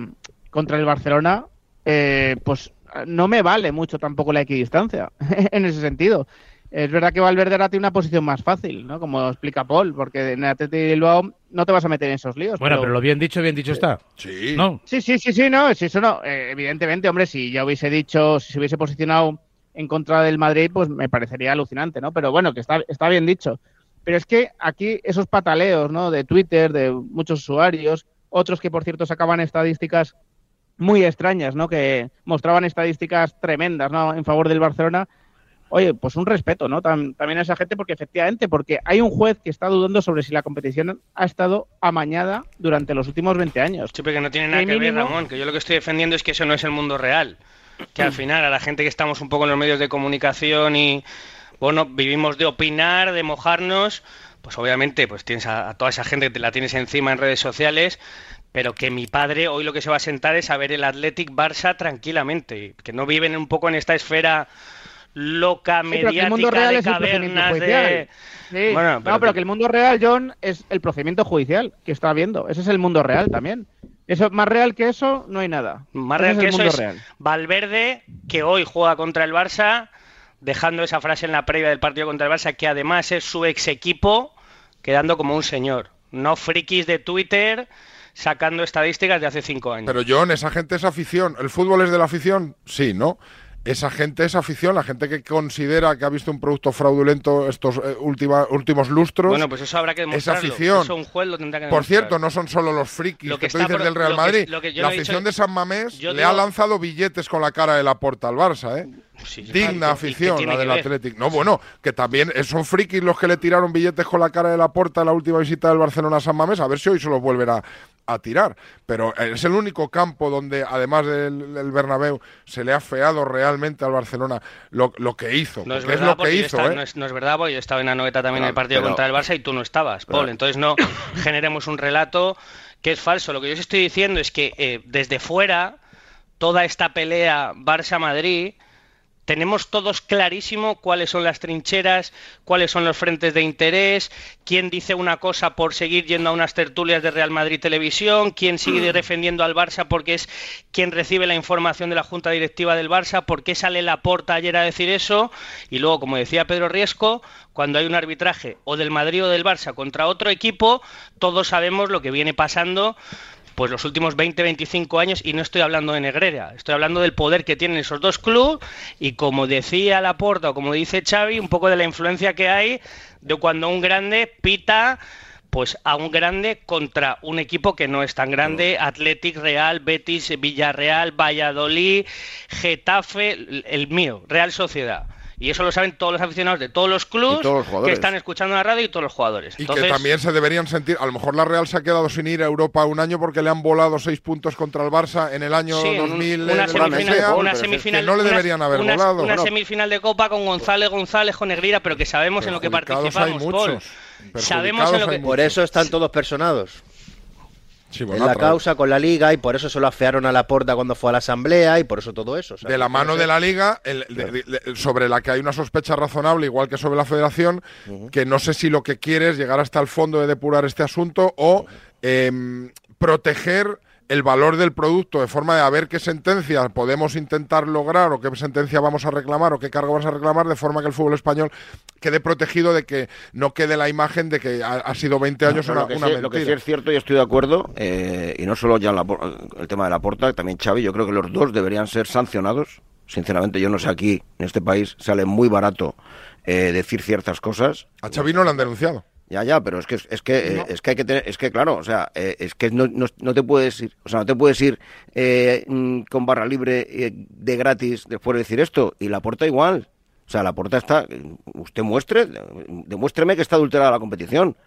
contra el Barcelona, eh, pues no me vale mucho tampoco la equidistancia *laughs* en ese sentido. Es verdad que Valverde ahora tiene una posición más fácil, ¿no? Como explica Paul, porque en Atlético de Bilbao no te vas a meter en esos líos. Bueno, pero lo bien dicho, bien dicho está. Sí. ¿No? Sí, sí, sí, sí, no, si eso no. eh, evidentemente, hombre, si ya hubiese dicho, si se hubiese posicionado en contra del Madrid, pues me parecería alucinante, ¿no? Pero bueno, que está, está bien dicho. Pero es que aquí esos pataleos, ¿no? De Twitter, de muchos usuarios, otros que por cierto sacaban estadísticas muy extrañas, ¿no? Que mostraban estadísticas tremendas, ¿no? En favor del Barcelona. Oye, pues un respeto, ¿no? Tam- también a esa gente, porque efectivamente, porque hay un juez que está dudando sobre si la competición ha estado amañada durante los últimos 20 años. Sí, porque no tiene nada que ver, Ramón, que yo lo que estoy defendiendo es que eso no es el mundo real. Que al final a la gente que estamos un poco en los medios de comunicación y, bueno, vivimos de opinar, de mojarnos, pues obviamente pues tienes a, a toda esa gente que te la tienes encima en redes sociales, pero que mi padre hoy lo que se va a sentar es a ver el Athletic Barça tranquilamente, que no viven un poco en esta esfera loca, mediática, real de es el procedimiento cavernas, judicial. de... Sí. Bueno, no, pero que- que el mundo real, John, es el procedimiento judicial que está viendo. Ese es el mundo real también. Eso más real que eso no hay nada. Más Ese real es que eso es real. Valverde, que hoy juega contra el Barça, dejando esa frase en la previa del partido contra el Barça, que además es su ex equipo, quedando como un señor. No frikis de Twitter sacando estadísticas de hace cinco años. Pero John, esa gente es afición. ¿El fútbol es de la afición? Sí, ¿no? Esa gente es afición, la gente que considera que ha visto un producto fraudulento estos eh, última- últimos lustros. bueno, pues eso habrá que es demostrarlo. afición. Eso un juez lo tendrá que Por cierto, no son solo los frikis Lo que, que tú dices del Real Madrid. que la afición dicho- de San Mamés le ha lanzado billetes con la cara de la puerta al Barça, ¿eh? Sí, sí, Digna ¿y qué afición la del? Athletic. No, bueno, que también son frikis los que le tiraron billetes con la cara de la puerta en la última visita del Barcelona a San Mamés. A ver si hoy se los vuelven a, a tirar. Pero es el único campo donde, además del, del Bernabéu, se le ha feado realmente al Barcelona lo, lo que hizo. No es, porque es, verdad, lo porque que yo hizo, estaba- ¿eh? no, es, no es verdad, porque yo estaba en la noveta también en el Pero- partido pero- contra el Barça y tú no estabas, Paul. Pero- Entonces no *laughs* generemos un relato que es falso. Lo que yo os estoy diciendo es que eh, desde fuera, toda esta pelea Barça-Madrid, tenemos todos clarísimo cuáles son las trincheras, cuáles son los frentes de interés, quién dice una cosa por seguir yendo a unas tertulias de Real Madrid Televisión, quién sigue defendiendo al Barça porque es quien recibe la información de la Junta Directiva del Barça, por qué sale la porta ayer a decir eso, y luego, como decía Pedro Riesco, cuando hay un arbitraje o del Madrid o del Barça contra otro equipo, todos sabemos lo que viene pasando pues los últimos 20, 25 años y no estoy hablando de Negrera, estoy hablando del poder que tienen esos dos clubes y como decía Laporta o como dice Xavi, un poco de la influencia que hay de cuando un grande pita pues a un grande contra un equipo que no es tan grande, Athletic Real, Betis, Villarreal, Valladolid, Getafe, el mío, Real Sociedad. Y eso lo saben todos los aficionados de todos los clubes que están escuchando la radio y todos los jugadores. Y Entonces, que también se deberían sentir. A lo mejor la Real se ha quedado sin ir a Europa un año porque le han volado seis puntos contra el Barça en el año Sí, en un- 2000. una semifinal, Mesea, una que semifinal- no le una- deberían haber una- volado. Una Bueno, semifinal de Copa con González González, con Negrira, pero que sabemos en lo que participamos, hay Paul. muchos. Sabemos en lo que... Por eso están todos personados. Sí, en la causa con la liga y por eso se lo afearon a la porta cuando fue a la asamblea y por eso todo eso. ¿sabes? de la mano de la liga, el- de- de- de- sobre la que hay una sospecha razonable, igual que sobre la federación, que no sé si lo que quiere es llegar hasta el fondo de depurar este asunto o em, proteger el valor del producto de forma de a ver qué sentencia podemos intentar lograr o qué sentencia vamos a reclamar o qué cargo vamos a reclamar de forma que el fútbol español quede protegido de que no quede la imagen de que ha, ha sido 20 años No, una, lo, que una sí, mentira. lo que sí es cierto y estoy de acuerdo, eh, y no solo ya la el tema de la porta, también Xavi, yo creo que los dos deberían ser sancionados. Sinceramente, yo no sé aquí, en este país, sale muy barato eh, decir ciertas cosas. A Xavi no lo han denunciado. Ya, ya, pero es que es que eh, es que hay que tener, es que claro, o sea, eh, es que no, no, no te puedes ir, o sea, no te puedes ir eh, mm, con barra libre eh, de gratis después de decir esto y la puerta igual. O sea, la puerta está, usted muestre, demuéstreme que está adulterada la competición.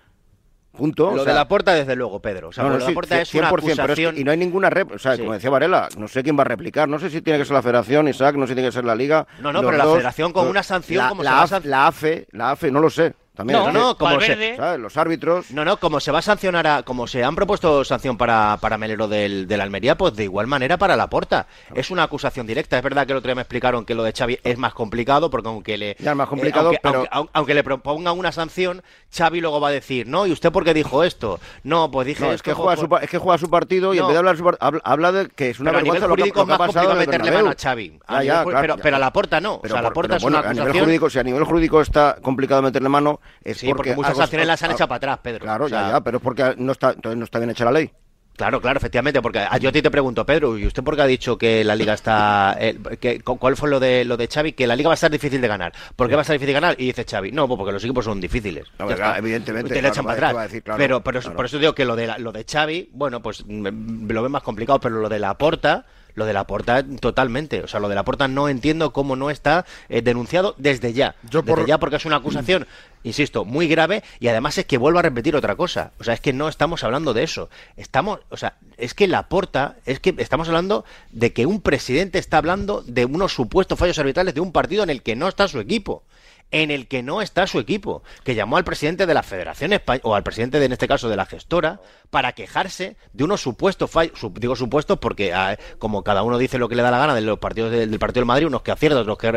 Punto. Lo o sea, de la porta, desde luego, Pedro. O sea, no, lo de la porta es una 100%, pero es que- acusación. y no hay ninguna rep, o sea, Sí. como decía Varela, no sé quién va a replicar, no sé si tiene que ser la Federación, Isaac, no sé si tiene que ser la Liga. No, no, pero la Federación con una sanción la, como la, se la AFE, la AFE, no lo sé. También, No, no, como se-. Los árbitros. No, no, como se va a sancionar, a, como se han propuesto sanción para, para Melero del, del Almería, pues de igual manera para la porta. Es una acusación directa. Es verdad que el otro día me explicaron que lo de Xavi es más complicado, porque aunque le, Ya es más complicado, aunque, pero- aunque- le propongan una sanción, Xavi luego va a decir, no, ¿y usted por qué dijo esto? No, pues dije No, es que, por- juega su, es que juega su partido y en vez de hablar su par- habla, habla de que es una Pero a nivel vergüenza lo que, lo que ha más pasado en complicado el meterle Bernabéu. mano a Xavi. A Ya, nivel ya, ju- claro, pero, ya. pero a la porta no. Pero o sea, la por- porta pero es bueno, una a nivel acusación. jurídico, si a nivel jurídico está complicado meterle mano, es Sí, porque muchas sanciones las han echado para atrás, Pedro. Claro, O sea, ya, ya, pero es porque no está, entonces no está bien hecha la ley. Claro, claro, efectivamente, porque a- yo a ti te pregunto, Pedro, ¿y usted por qué ha dicho que la liga está... eh, que, ¿Cuál fue lo de lo de Xavi? Que la liga va a estar difícil de ganar. ¿Por qué va a estar difícil de ganar? Y dice Xavi, no, pues porque los equipos son difíciles. No, claro, evidentemente, le claro, echan va- para ¿qué va a atrás. decir? Claro, pero pero por eso digo que lo de, la- lo de Xavi, bueno, pues mm, lo ven más complicado, pero lo de la porta... Lo de la porta totalmente, o sea, lo de la porta no entiendo cómo no está eh, denunciado desde ya. Yo desde por- ya porque es una acusación, insisto, muy grave y además es que vuelvo a repetir otra cosa. O sea, es que no estamos hablando de eso. Estamos, o sea, es que la porta, es que estamos hablando de que un presidente está hablando de unos supuestos fallos arbitrales de un partido en el que no está su equipo. En el que no está su equipo, que llamó al presidente de la Federación Española, o al presidente de, en este caso de la gestora, para quejarse de unos supuestos fallos, su- digo supuestos porque ah, como cada uno dice lo que le da la gana de los partidos del, del partido del Madrid, unos que acierta, otros que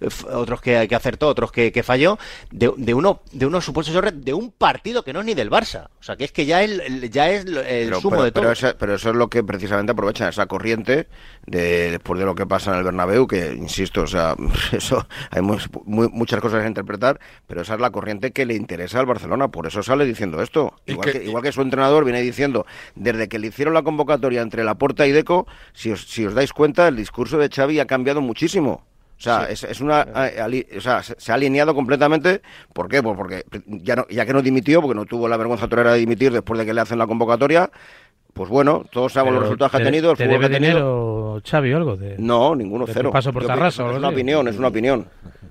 eh, otros que, que acertó, otros que, que falló, de, de uno de unos supuestos errores de un partido que no es ni del Barça. O sea, que es que ya el, ya es el Pero, sumo pero- de todo. pero eso es lo que precisamente aprovechan esa corriente de, después de lo que pasa en el Bernabéu, que insisto, o sea, *laughs* eso hay mu- muy- muchas cosas a interpretar, pero esa es la corriente que le interesa al Barcelona, por eso sale diciendo esto. Igual que- que, igual que su entrenador viene diciendo, desde que le hicieron la convocatoria entre Laporta y Deco, si os, si os dais cuenta, el discurso de Xavi ha cambiado muchísimo. O sea, es, es una, ali- o sea, se, ha alineado completamente. ¿Por qué? Pues porque ya, no, ya que no dimitió, porque no tuvo la vergüenza torera de dimitir después de que le hacen la convocatoria, pues bueno, todos sabemos los resultados que ha te- tenido, el ¿Te fútbol que debe ha tenido. dinero Xavi o algo? De... No, ninguno, de cero. paso por Yo es una opinión, es una opinión.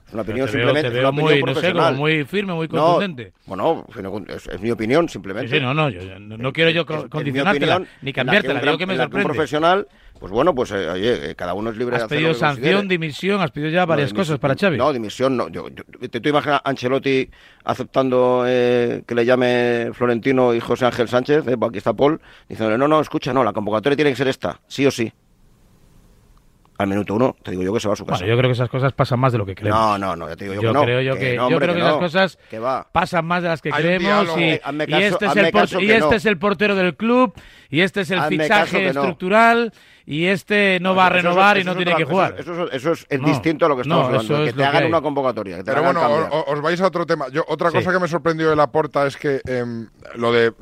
Es una opinión veo- simplemente. es opinión muy, no sé, profesional. como muy firme, muy No, contundente. bueno, es, es mi opinión simplemente. Sí, sí, no, no, yo- yo no, no quiero yo condicionártela, ni cambiártela, que me que un profesional, pues bueno, pues eh, oye, eh, cada uno es libre de Has hacer pedido lo que sanción, considere. dimisión, has pedido ya varias No, cosas para Xavi. No, dimisión no. Yo, yo- te, te imaginas a Ancelotti aceptando eh, que le llame Florentino y José Ángel Sánchez, eh, aquí está Paul, diciéndole, no, no, escucha, no, la convocatoria tiene que ser esta, sí o sí. Al minuto uno, te digo yo que se va a su casa. Bueno, yo creo que esas cosas pasan más de lo que creemos. No, no, no, ya te digo yo, Yo que no. creo yo que que, no, yo hombre, creo que, que esas no, cosas que va. pasan más de las que Hay creemos y, este, es el, por- y este no. es el portero del club y este es el Hazme fichaje estructural y este no, va a Eso es- renovar y no es tiene otra- que jugar. Eso, eso- eso es, es No, distinto a lo que estamos no, hablando, eso que es te que hagan una convocatoria. Que te Pero hagan bueno, os vais a otro tema. Yo, otra Sí. cosa que me sorprendió de la porta es que em, lo de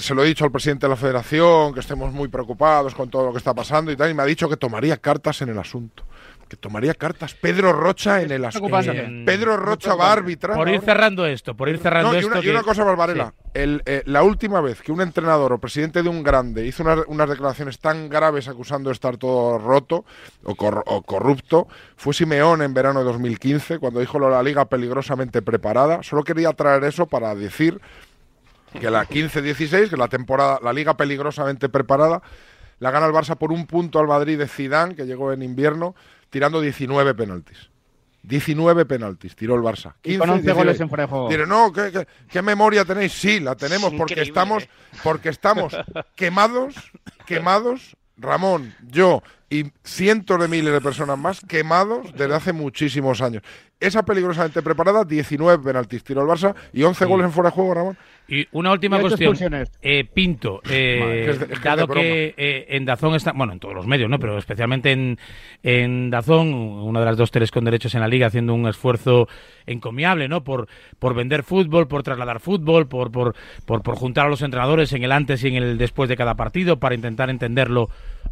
se lo he dicho al presidente de la federación, que estemos muy preocupados con todo lo que está pasando y tal, y me ha dicho que tomaría cartas en el asunto. Que tomaría cartas. Pedro Rocha en el asunto. preocupante. Pedro Rocha va a arbitrar. Por ir ahora. cerrando esto, por ir cerrando No, y esto. una, y que- una cosa. Sí. El, eh, la última vez que un entrenador o presidente de un grande hizo unas, unas declaraciones tan graves acusando de estar todo roto o, cor- o corrupto fue Simeón en verano de 2015, cuando dijo lo de la liga peligrosamente preparada. Solo quería traer eso para decir que la 15-16, que la temporada, la liga peligrosamente preparada, la gana el Barça por un punto al Madrid de Zidane, que llegó en invierno, tirando 19 penaltis. 19 penaltis tiró el Barça. Y con 11 goles en fuera de juego. Diré, no, ¿qué, qué, qué memoria tenéis? Sí, la tenemos Es porque estamos, porque estamos *laughs* quemados, quemados, Ramón, yo y cientos de miles de personas más quemados desde hace muchísimos años. Esa peligrosamente preparada, 19 penaltis tiró el Barça y 11 goles en fuera de juego, Ramón. Y una última Y cuestión. Eh, Pinto, eh, Madre, que es de- es que es de dado que eh, en Dazón está, bueno, en todos los medios, ¿no? Pero especialmente en, en Dazón, una de las dos teles con derechos en la liga, haciendo un esfuerzo encomiable, ¿no? Por, por vender fútbol, por trasladar fútbol, por, por, por, por juntar a los entrenadores en el antes y en el después de cada partido, para intentar entenderlo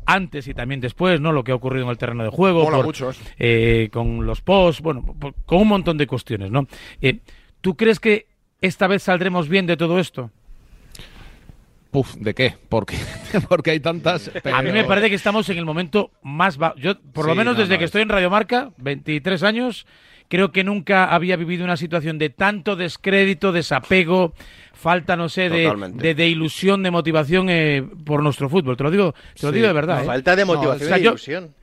antes y también después, ¿no? Lo que ha ocurrido en el terreno de juego. Por- mucho eso. eh, con los posts, bueno, por- con un montón de cuestiones, ¿no? Eh, ¿Tú crees que esta vez saldremos bien de todo esto? Puf, ¿de qué? Porque, *laughs* porque hay tantas. A mí me pero- parece que estamos en el momento más bajo. Yo, por lo Sí, menos no, desde no, que es- estoy en Radio Marca, 23 años, creo que nunca había vivido una situación de tanto descrédito, desapego, falta, no sé, de, de, de ilusión, de motivación eh, por nuestro fútbol. Te lo digo, te lo digo de verdad. ¿eh? Falta de motivación o sea, y yo- ilusión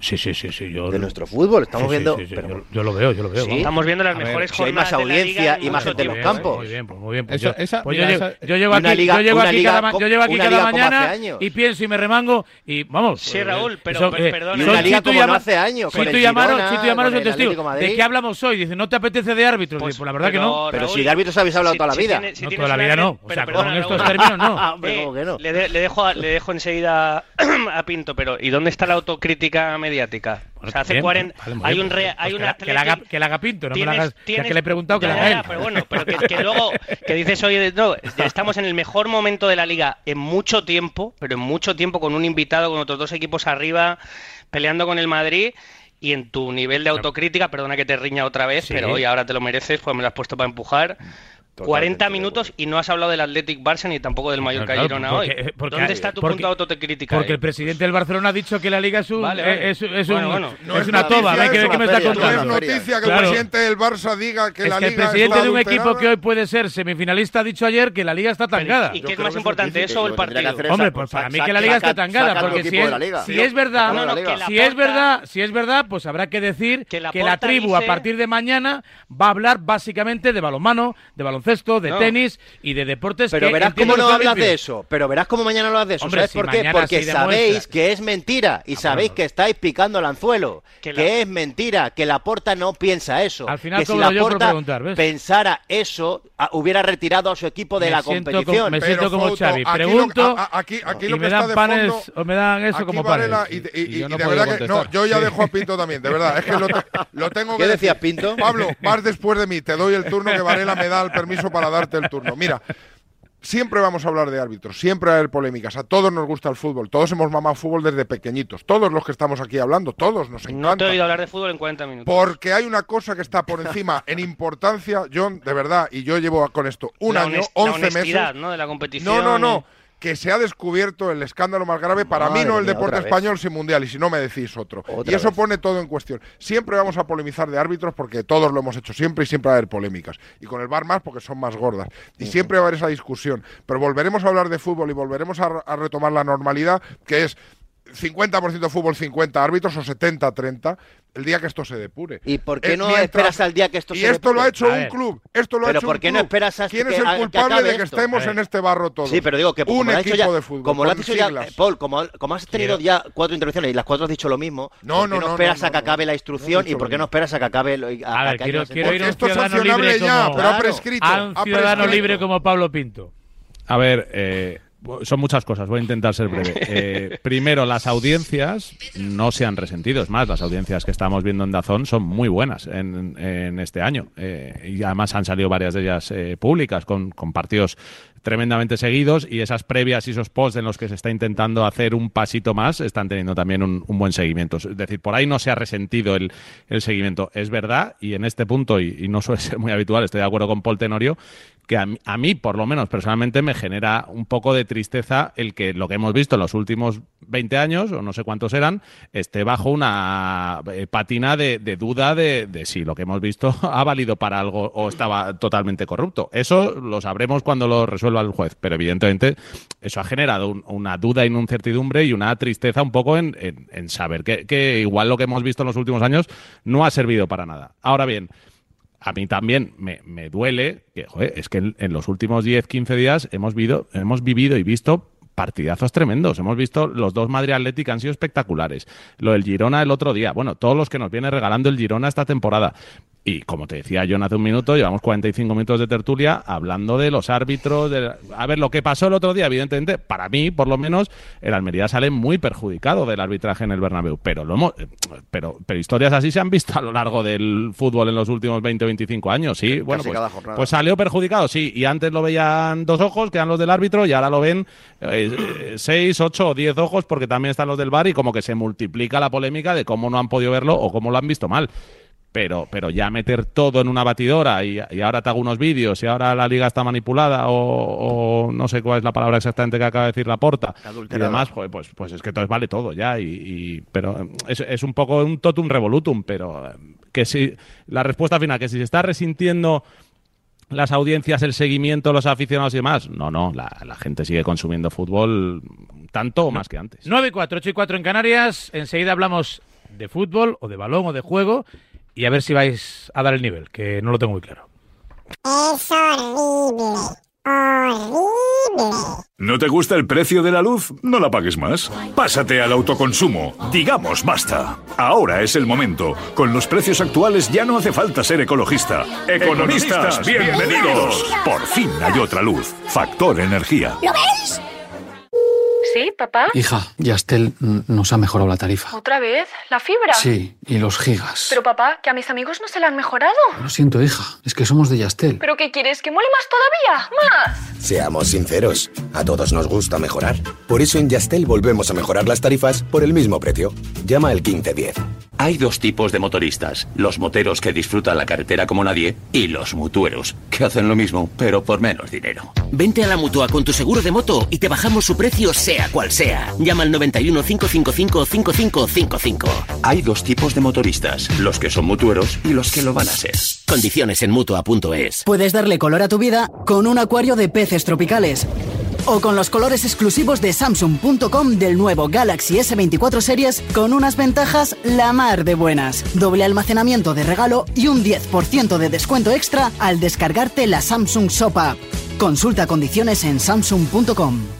Sí, sí, sí, sí. Yo, de nuestro fútbol. Estamos sí, viendo. sí, sí, pero- yo, yo lo veo, yo lo veo. Estamos viendo las A ver, mejores si hay jornadas más de la audiencia liga y más gente en los campos. Muy bien, pues muy bien. Pues Eso- yo, esa- pues mira, yo, esa- yo llego aquí, liga- yo llego aquí liga cada, yo llego aquí cada mañana y pienso y me remango y vamos. Sí, eh, Raúl, pero- eso, pero eh, perdona. Y son una liga como no hace años, Chito el y Amaro, son el testigos. De ¿De Madrid. qué hablamos hoy? Dice, ¿no te apetece de árbitros? Pues, Dice, pues la verdad que no. Pero si de árbitros habéis hablado toda la vida. No, toda la vida no. O sea, con estos términos no. *laughs* Hombre, ¿cómo que no? Le, de- le dejo, a- le dejo enseguida a Pinto, pero ¿y dónde está la autocrítica mediática? O sea, hace Bien, 40 vale, muy hay bien, un pues, re- hay pues un que, la, que la haga, Athletic- que la haga Pinto, no me la tienes- ya que le he preguntado que Ya, la haga él. pero bueno, pero que, que luego que dices hoy no, estamos en el mejor momento de la liga en mucho tiempo, pero en mucho tiempo con un invitado con otros dos equipos arriba peleando con el Madrid y en tu nivel de autocrítica, perdona que te riña otra vez, Sí. pero hoy ahora te lo mereces, pues me lo has puesto para empujar. 40 minutos y no has hablado del Athletic Barça ni tampoco del Mallorca Claro, Girona porque- hoy. porque- ¿Dónde está tu porque- punto de autocrítica? Porque ahí? el presidente del Barcelona ha dicho que la liga es, un, Vale, vale. es, es un- Bueno, bueno. No es es una toba. ¿ve? eso, ¿Qué, qué me una está feria, No es contando? noticia que Claro. el presidente del Barça diga que es la que el liga presidente está de un equipo que hoy puede ser semifinalista ha dicho ayer que la liga está tangada. ¿Y qué es más que es importante, eso o el que que partido? es Hombre, pues para mí que la liga está tangada, porque si es, liga. es verdad, liga. que si es verdad, si es verdad, pues habrá que decir Que la que tribu a partir de mañana va a hablar básicamente de balonmano, de baloncesto, de No. tenis y de deportes Pero que verás cómo que no hablas de eso. Pero verás cómo mañana no hablas de eso. Hombre, ¿Sabes si por qué? Porque sabéis que es mentira. Y sabéis bueno. que estáis picando el anzuelo. Que Que, la- es mentira. Que la porta no piensa eso. Al final que si la porta pensara eso, a- hubiera retirado a su equipo de Me la competición. como- me Pero, siento como Fouto, Xavi. aquí lo- Pregunto a- a- aquí, aquí y lo que me está dan de panes fondo- o me dan eso como panes. y, y- Y y yo no de verdad que no, yo ya Sí. dejo a Pinto también, de verdad, es que *laughs* lo, te- lo tengo que ¿Qué decías, decir. Pinto? Pablo, vas después de mí, te doy el turno que Varela me da el permiso para darte el turno. Mira, siempre vamos a hablar de árbitros, siempre va a haber polémicas, a todos nos gusta el fútbol, todos hemos mamado fútbol desde pequeñitos, todos los que estamos aquí hablando, todos nos No te encanta. he oído hablar de fútbol en 40 minutos. Porque hay una cosa que está por encima en importancia, John, de verdad, y yo llevo con esto un la año, honest- la 11 honestidad, meses. ¿no? De la competición. No, no, no. Que se ha descubierto el escándalo más grave, para mí no el mía, deporte español sin mundial, y si no me decís otro. Otra y eso vez. pone todo en cuestión. Siempre vamos a polemizar de árbitros porque todos lo hemos hecho siempre y siempre va a haber polémicas. Y con el bar más porque son más gordas. Y siempre va a haber esa discusión. Pero volveremos a hablar de fútbol y volveremos a, a retomar la normalidad, que es 50% fútbol, 50 árbitros o 70-30, el día que esto se depure. ¿Y por qué Eh, no mientras- esperas al día que esto y se esto lo depure? ha hecho un club. Esto lo ha Pero hecho ¿por un no club. esperas hasta ¿Quién que- es el que culpable de que esto? estemos en este barro todos? Sí, pero digo que un como equipo ya, de fútbol. como lo has dicho ya, siglas. eh, Paul, como, como has tenido Quiero- ya cuatro intervenciones y las cuatro has dicho lo mismo, No, ¿por qué no, no, no, esperas no, a que acabe la instrucción y por qué no esperas a que acabe lo- a, A ver, quiero- la quiero Porque ir a un esto es sancionable ya, pero ha prescrito. A un ciudadano prescrito. libre como Pablo Pinto. A ver, eh, son muchas cosas, voy a intentar ser breve. *laughs* Eh, primero, las audiencias no se han resentido, es más, las audiencias que estamos viendo en Dazón son muy buenas en, en este año eh, y además han salido varias de ellas eh, públicas con, con partidos tremendamente seguidos y esas previas y esos posts en los que se está intentando hacer un pasito más están teniendo también un, un buen seguimiento. Es decir, por ahí no se ha resentido el, el seguimiento. Es verdad, y en este punto, y, y, no suele ser muy habitual, estoy de acuerdo con Paul Tenorio, que a mí, por lo menos personalmente, me genera un poco de tristeza el que lo que hemos visto en los últimos 20 años, o no sé cuántos eran, esté bajo una eh, patina de, duda de, si lo que hemos visto *laughs* ha valido para algo o estaba totalmente corrupto. Eso lo sabremos cuando lo resuelva el juez, pero evidentemente eso ha generado un, una duda y una incertidumbre y una tristeza un poco en, saber que igual lo que hemos visto en los últimos años no ha servido para nada. Ahora bien, a mí también me, me duele que, joder, es que en, los últimos 10, 15 días hemos, vivido, hemos vivido y visto partidazos tremendos. Hemos visto los dos Madrid Athletic han sido espectaculares. Lo del Girona el otro día. Bueno, todos los que nos viene regalando el Girona esta temporada. Y como te decía John hace un minuto, llevamos 45 minutos de tertulia hablando de los árbitros. De... A ver, lo que pasó el otro día, evidentemente, para mí, por lo menos, el Almería sale muy perjudicado del arbitraje en el Bernabéu. Pero, lo hemos... pero, pero historias así se han visto a lo largo del fútbol en los últimos 20 o 25 años. Sí, bueno, pues, pues, salió perjudicado, sí. Y antes lo veían dos ojos, que eran los del árbitro, y ahora lo ven eh, seis, ocho o diez ojos, porque también están los del bar, y como que se multiplica la polémica de cómo no han podido verlo o cómo lo han visto mal pero, pero ya meter todo en una batidora y, y ahora te hago unos vídeos y ahora la liga está manipulada o, o, no sé cuál es la palabra exactamente que acaba de decir la porta y demás, pues, pues, pues es que entonces vale todo ya y, y pero es, es, un poco un totum revolutum, pero que si la respuesta final, que si se está resintiendo las audiencias, el seguimiento, los aficionados y demás, no, no, la, la gente sigue consumiendo fútbol tanto o más que antes. 9 4, 8 y 4 en Canarias, enseguida hablamos de fútbol o de balón o de juego y a ver si vais a dar el nivel, que no lo tengo muy claro. Es horrible. Horrible. ¿No te gusta el precio de la luz? No la pagues más. Pásate al autoconsumo. Digamos basta. Ahora es el momento. Con los precios actuales ya no hace falta ser ecologista. Economistas, bienvenidos. Por fin hay otra luz. Factor energía. ¿Lo ves? ¿Sí, papá? Hija, Yastel nos ha mejorado la tarifa. ¿Otra vez? ¿La fibra? Sí, y los gigas. Pero papá, que a mis amigos no se la han mejorado. Lo siento, hija, es que somos de Yastel. ¿Pero qué quieres? ¿Que mole más todavía? ¡Más! Seamos sinceros, a todos nos gusta mejorar. Por eso en Yastel volvemos a mejorar las tarifas por el mismo precio. Llama al 1510. Hay dos tipos de motoristas, los moteros que disfrutan la carretera como nadie y los mutueros, que hacen lo mismo, pero por menos dinero. Vente a la Mutua con tu seguro de moto y te bajamos su precio sea cual sea. Llama al 91 555 5555. Hay dos tipos de motoristas, los que son mutueros y los que lo van a ser. Condiciones en Mutua.es. Puedes darle color a tu vida con un acuario de peces tropicales o con los colores exclusivos de Samsung.com del nuevo Galaxy S24 Series con unas ventajas la mar de buenas. Doble almacenamiento de regalo y un 10% de descuento extra al descargarte la Samsung Shop App. Consulta condiciones en Samsung.com.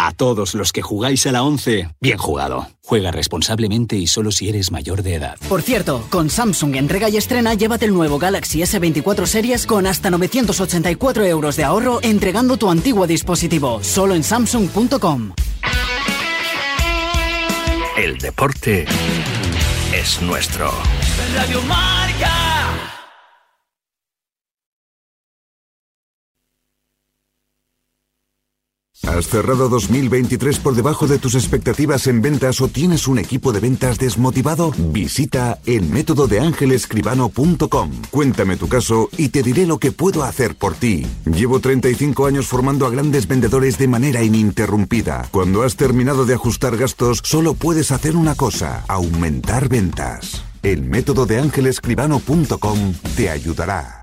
A todos los que jugáis a la 11, bien jugado. Juega responsablemente y solo si eres mayor de edad. Por cierto, con Samsung entrega y estrena, llévate el nuevo Galaxy S24 Series con hasta 984 euros de ahorro entregando tu antiguo dispositivo. Solo en Samsung.com. El deporte es nuestro. Radio. ¿Has cerrado 2023 por debajo de tus expectativas en ventas o tienes un equipo de ventas desmotivado? Visita el método de. Cuéntame tu caso y te diré lo que puedo hacer por ti. Llevo 35 años formando a grandes vendedores de manera ininterrumpida. Cuando has terminado de ajustar gastos, solo puedes hacer una cosa, aumentar ventas. El método de te ayudará.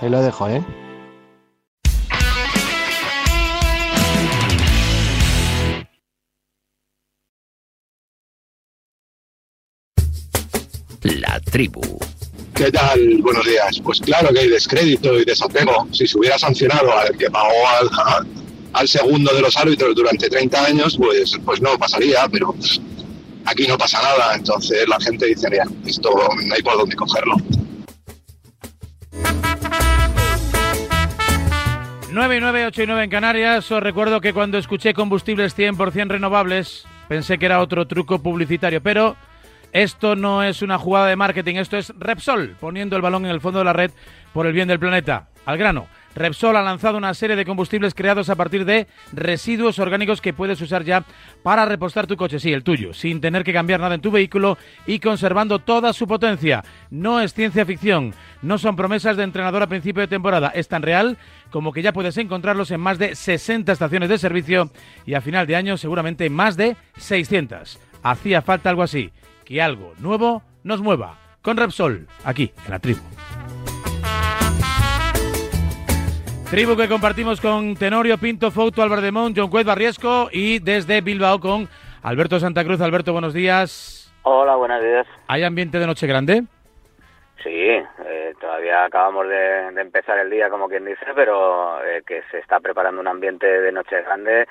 ahí lo dejo, ¿eh? La tribu. ¿Qué tal? Buenos días. Pues claro que hay descrédito y desapego. Si se hubiera sancionado al que pagó al, al- al segundo de los árbitros durante 30 años, pues, pues no pasaría, pero aquí no pasa nada. Entonces la gente dice, mira, esto no hay por dónde cogerlo. 9 y 9, 8 y 9 en Canarias. Os recuerdo que cuando escuché combustibles 100% renovables, pensé que era otro truco publicitario, pero esto no es una jugada de marketing, esto es Repsol, poniendo el balón en el fondo de la red por el bien del planeta. Al grano. Repsol ha lanzado una serie de combustibles creados a partir de residuos orgánicos que puedes usar ya para repostar tu coche, sí, el tuyo, sin tener que cambiar nada en tu vehículo y conservando toda su potencia. No es ciencia ficción, no son promesas de entrenador a principio de temporada, es tan real como que ya puedes encontrarlos en más de 60 estaciones de servicio y a final de año seguramente más de 600. Hacía falta algo así, que algo nuevo nos mueva. Con Repsol, aquí, en la tribu. Tribu que compartimos con Tenorio Pinto, Fouto, Álvaro de Mont, John Cuet Barriesco y desde Bilbao con Alberto Santa Cruz. Alberto, buenos días. Hola, buenos días. ¿Hay ambiente de Noche Grande? Sí, eh, todavía acabamos de, de empezar el día, como quien dice, pero eh, que se está preparando un ambiente de Noche Grande,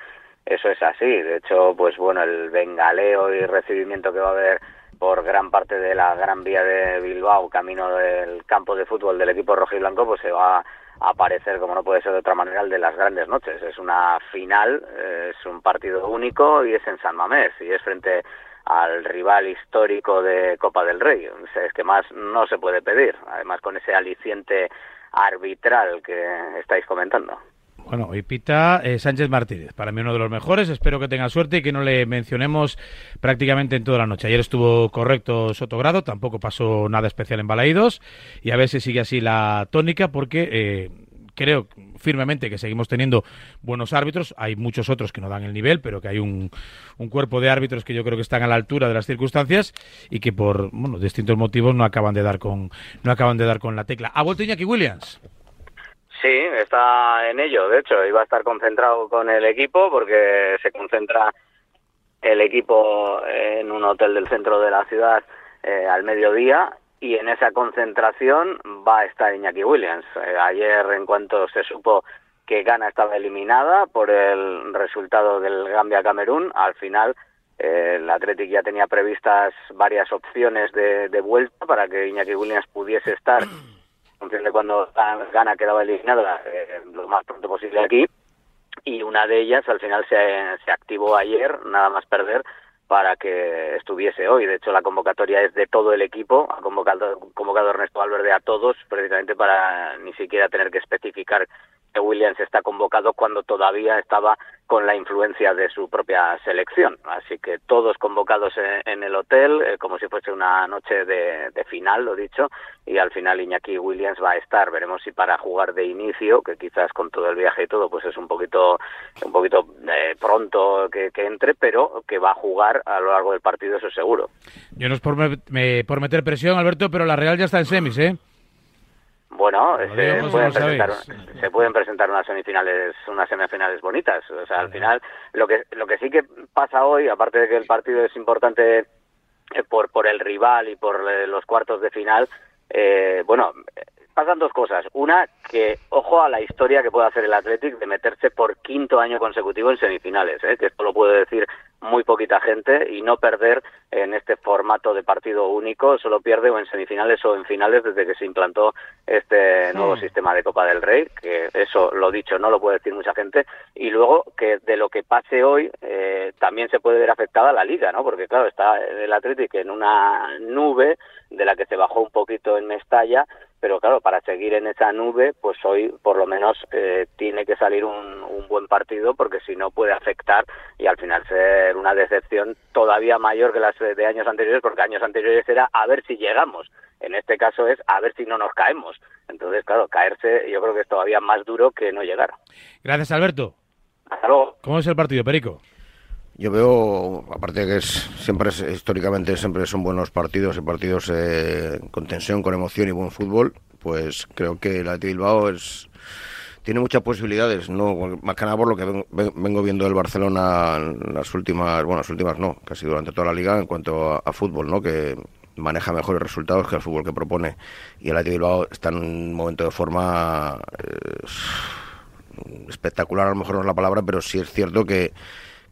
eso es así. De hecho, pues bueno, el bengaleo y recibimiento que va a haber por gran parte de la Gran Vía de Bilbao, camino del campo de fútbol del equipo rojiblanco, pues se va a aparecer, como no puede ser de otra manera, el de las grandes noches. Es una final, es un partido único y es en San Mamés y es frente al rival histórico de Copa del Rey. Es que más no se puede pedir, además con ese aliciente arbitral que estáis comentando. Bueno, hoy pita eh, Sánchez Martínez, para mí uno de los mejores. Espero que tenga suerte y que no le mencionemos prácticamente en toda la noche. Ayer estuvo correcto Sotogrado, tampoco pasó nada especial en Balaídos y a ver si sigue así la tónica porque eh, creo firmemente que seguimos teniendo buenos árbitros. Hay muchos otros que no dan el nivel, pero que hay un, un cuerpo de árbitros que yo creo que están a la altura de las circunstancias y que por bueno, distintos motivos no acaban de dar con no acaban de dar con la tecla. Ha vuelto Iñaki Williams. Sí, está en ello. De hecho, iba a estar concentrado con el equipo porque se concentra el equipo en un hotel del centro de la ciudad eh, al mediodía y en esa concentración va a estar Iñaki Williams. Eh, ayer, en cuanto se supo que Ghana estaba eliminada por el resultado del Gambia-Camerún, al final eh, el Athletic ya tenía previstas varias opciones de, de vuelta para que Iñaki Williams pudiese estar cuando Ghana quedaba eliminada eh, lo más pronto posible aquí y una de ellas al final se, se activó ayer, nada más perder, para que estuviese hoy. De hecho, la convocatoria es de todo el equipo, ha convocado, convocado Ernesto Valverde a todos, precisamente para ni siquiera tener que especificar Williams está convocado cuando todavía estaba con la influencia de su propia selección. Así que todos convocados en, en el hotel, eh, como si fuese una noche de, de, final, lo dicho, y al final Iñaki Williams va a estar. Veremos si para jugar de inicio, que quizás con todo el viaje y todo, pues es un poquito, un poquito eh, pronto que, que, entre, pero que va a jugar a lo largo del partido, eso seguro. Yo no es por, me, por meter presión, Alberto, pero la Real ya está en semis, ¿eh? Bueno, se pueden, presentar, se pueden presentar unas semifinales, unas semifinales bonitas. O sea, al final, lo que lo que sí que pasa hoy, aparte de que el partido es importante eh, por por el rival y por eh, los cuartos de final, eh, bueno, pasan dos cosas. Una, que ojo a la historia que puede hacer el Athletic de meterse por quinto año consecutivo en semifinales, ¿eh? que esto lo puede decir muy poquita gente y no perder en este formato de partido único, solo pierde o en semifinales o en finales desde que se implantó este nuevo sistema de Copa del Rey, que eso lo dicho no lo puede decir mucha gente, y luego que de lo que pase hoy eh, también se puede ver afectada la liga, ¿no? Porque claro, está el Athletic en una nube de la que se bajó un poquito en Mestalla, pero claro, para seguir en esa nube, pues hoy por lo menos eh, tiene que salir un, un, buen partido porque si no puede afectar y al final ser una decepción todavía mayor que las de años anteriores, porque años anteriores era a ver si llegamos. En este caso es a ver si no nos caemos. Entonces, claro, caerse yo creo que es todavía más duro que no llegar. Gracias, Alberto. Hasta luego. ¿Cómo es el partido, Perico? Yo veo, aparte de que es, siempre históricamente siempre son buenos partidos y partidos eh, con tensión, con emoción y buen fútbol, pues creo que el Athletic Bilbao es tiene muchas posibilidades, no más que nada por lo que vengo, vengo viendo del Barcelona las últimas, bueno, las últimas no, casi durante toda la liga en cuanto a, a fútbol, ¿no? Que maneja mejores resultados que el fútbol que propone y el Athletic Bilbao está en un momento de forma eh, espectacular, a lo mejor no es la palabra, pero sí es cierto que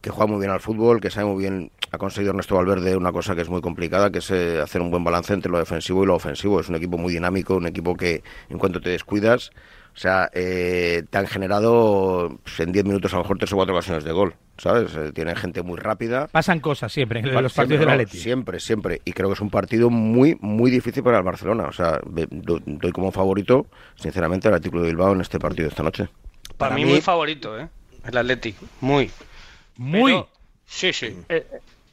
que juega muy bien al fútbol, que sabe muy bien, ha conseguido Ernesto Valverde una cosa que es muy complicada, que es eh, hacer un buen balance entre lo defensivo y lo ofensivo. Es un equipo muy dinámico, un equipo que en cuanto te descuidas, o sea, eh, te han generado pues, en 10 minutos a lo mejor tres o cuatro ocasiones de gol, ¿sabes? Eh, tienen gente muy rápida. Pasan cosas siempre en los partidos del Atleti. Siempre, siempre. Y creo que es un partido muy, muy difícil para el Barcelona. O sea, doy como favorito, sinceramente, al artículo de Bilbao en este partido de esta noche. Para, para mí, muy favorito, ¿eh? El Atleti, muy. Muy. Pero, sí, sí. Eh,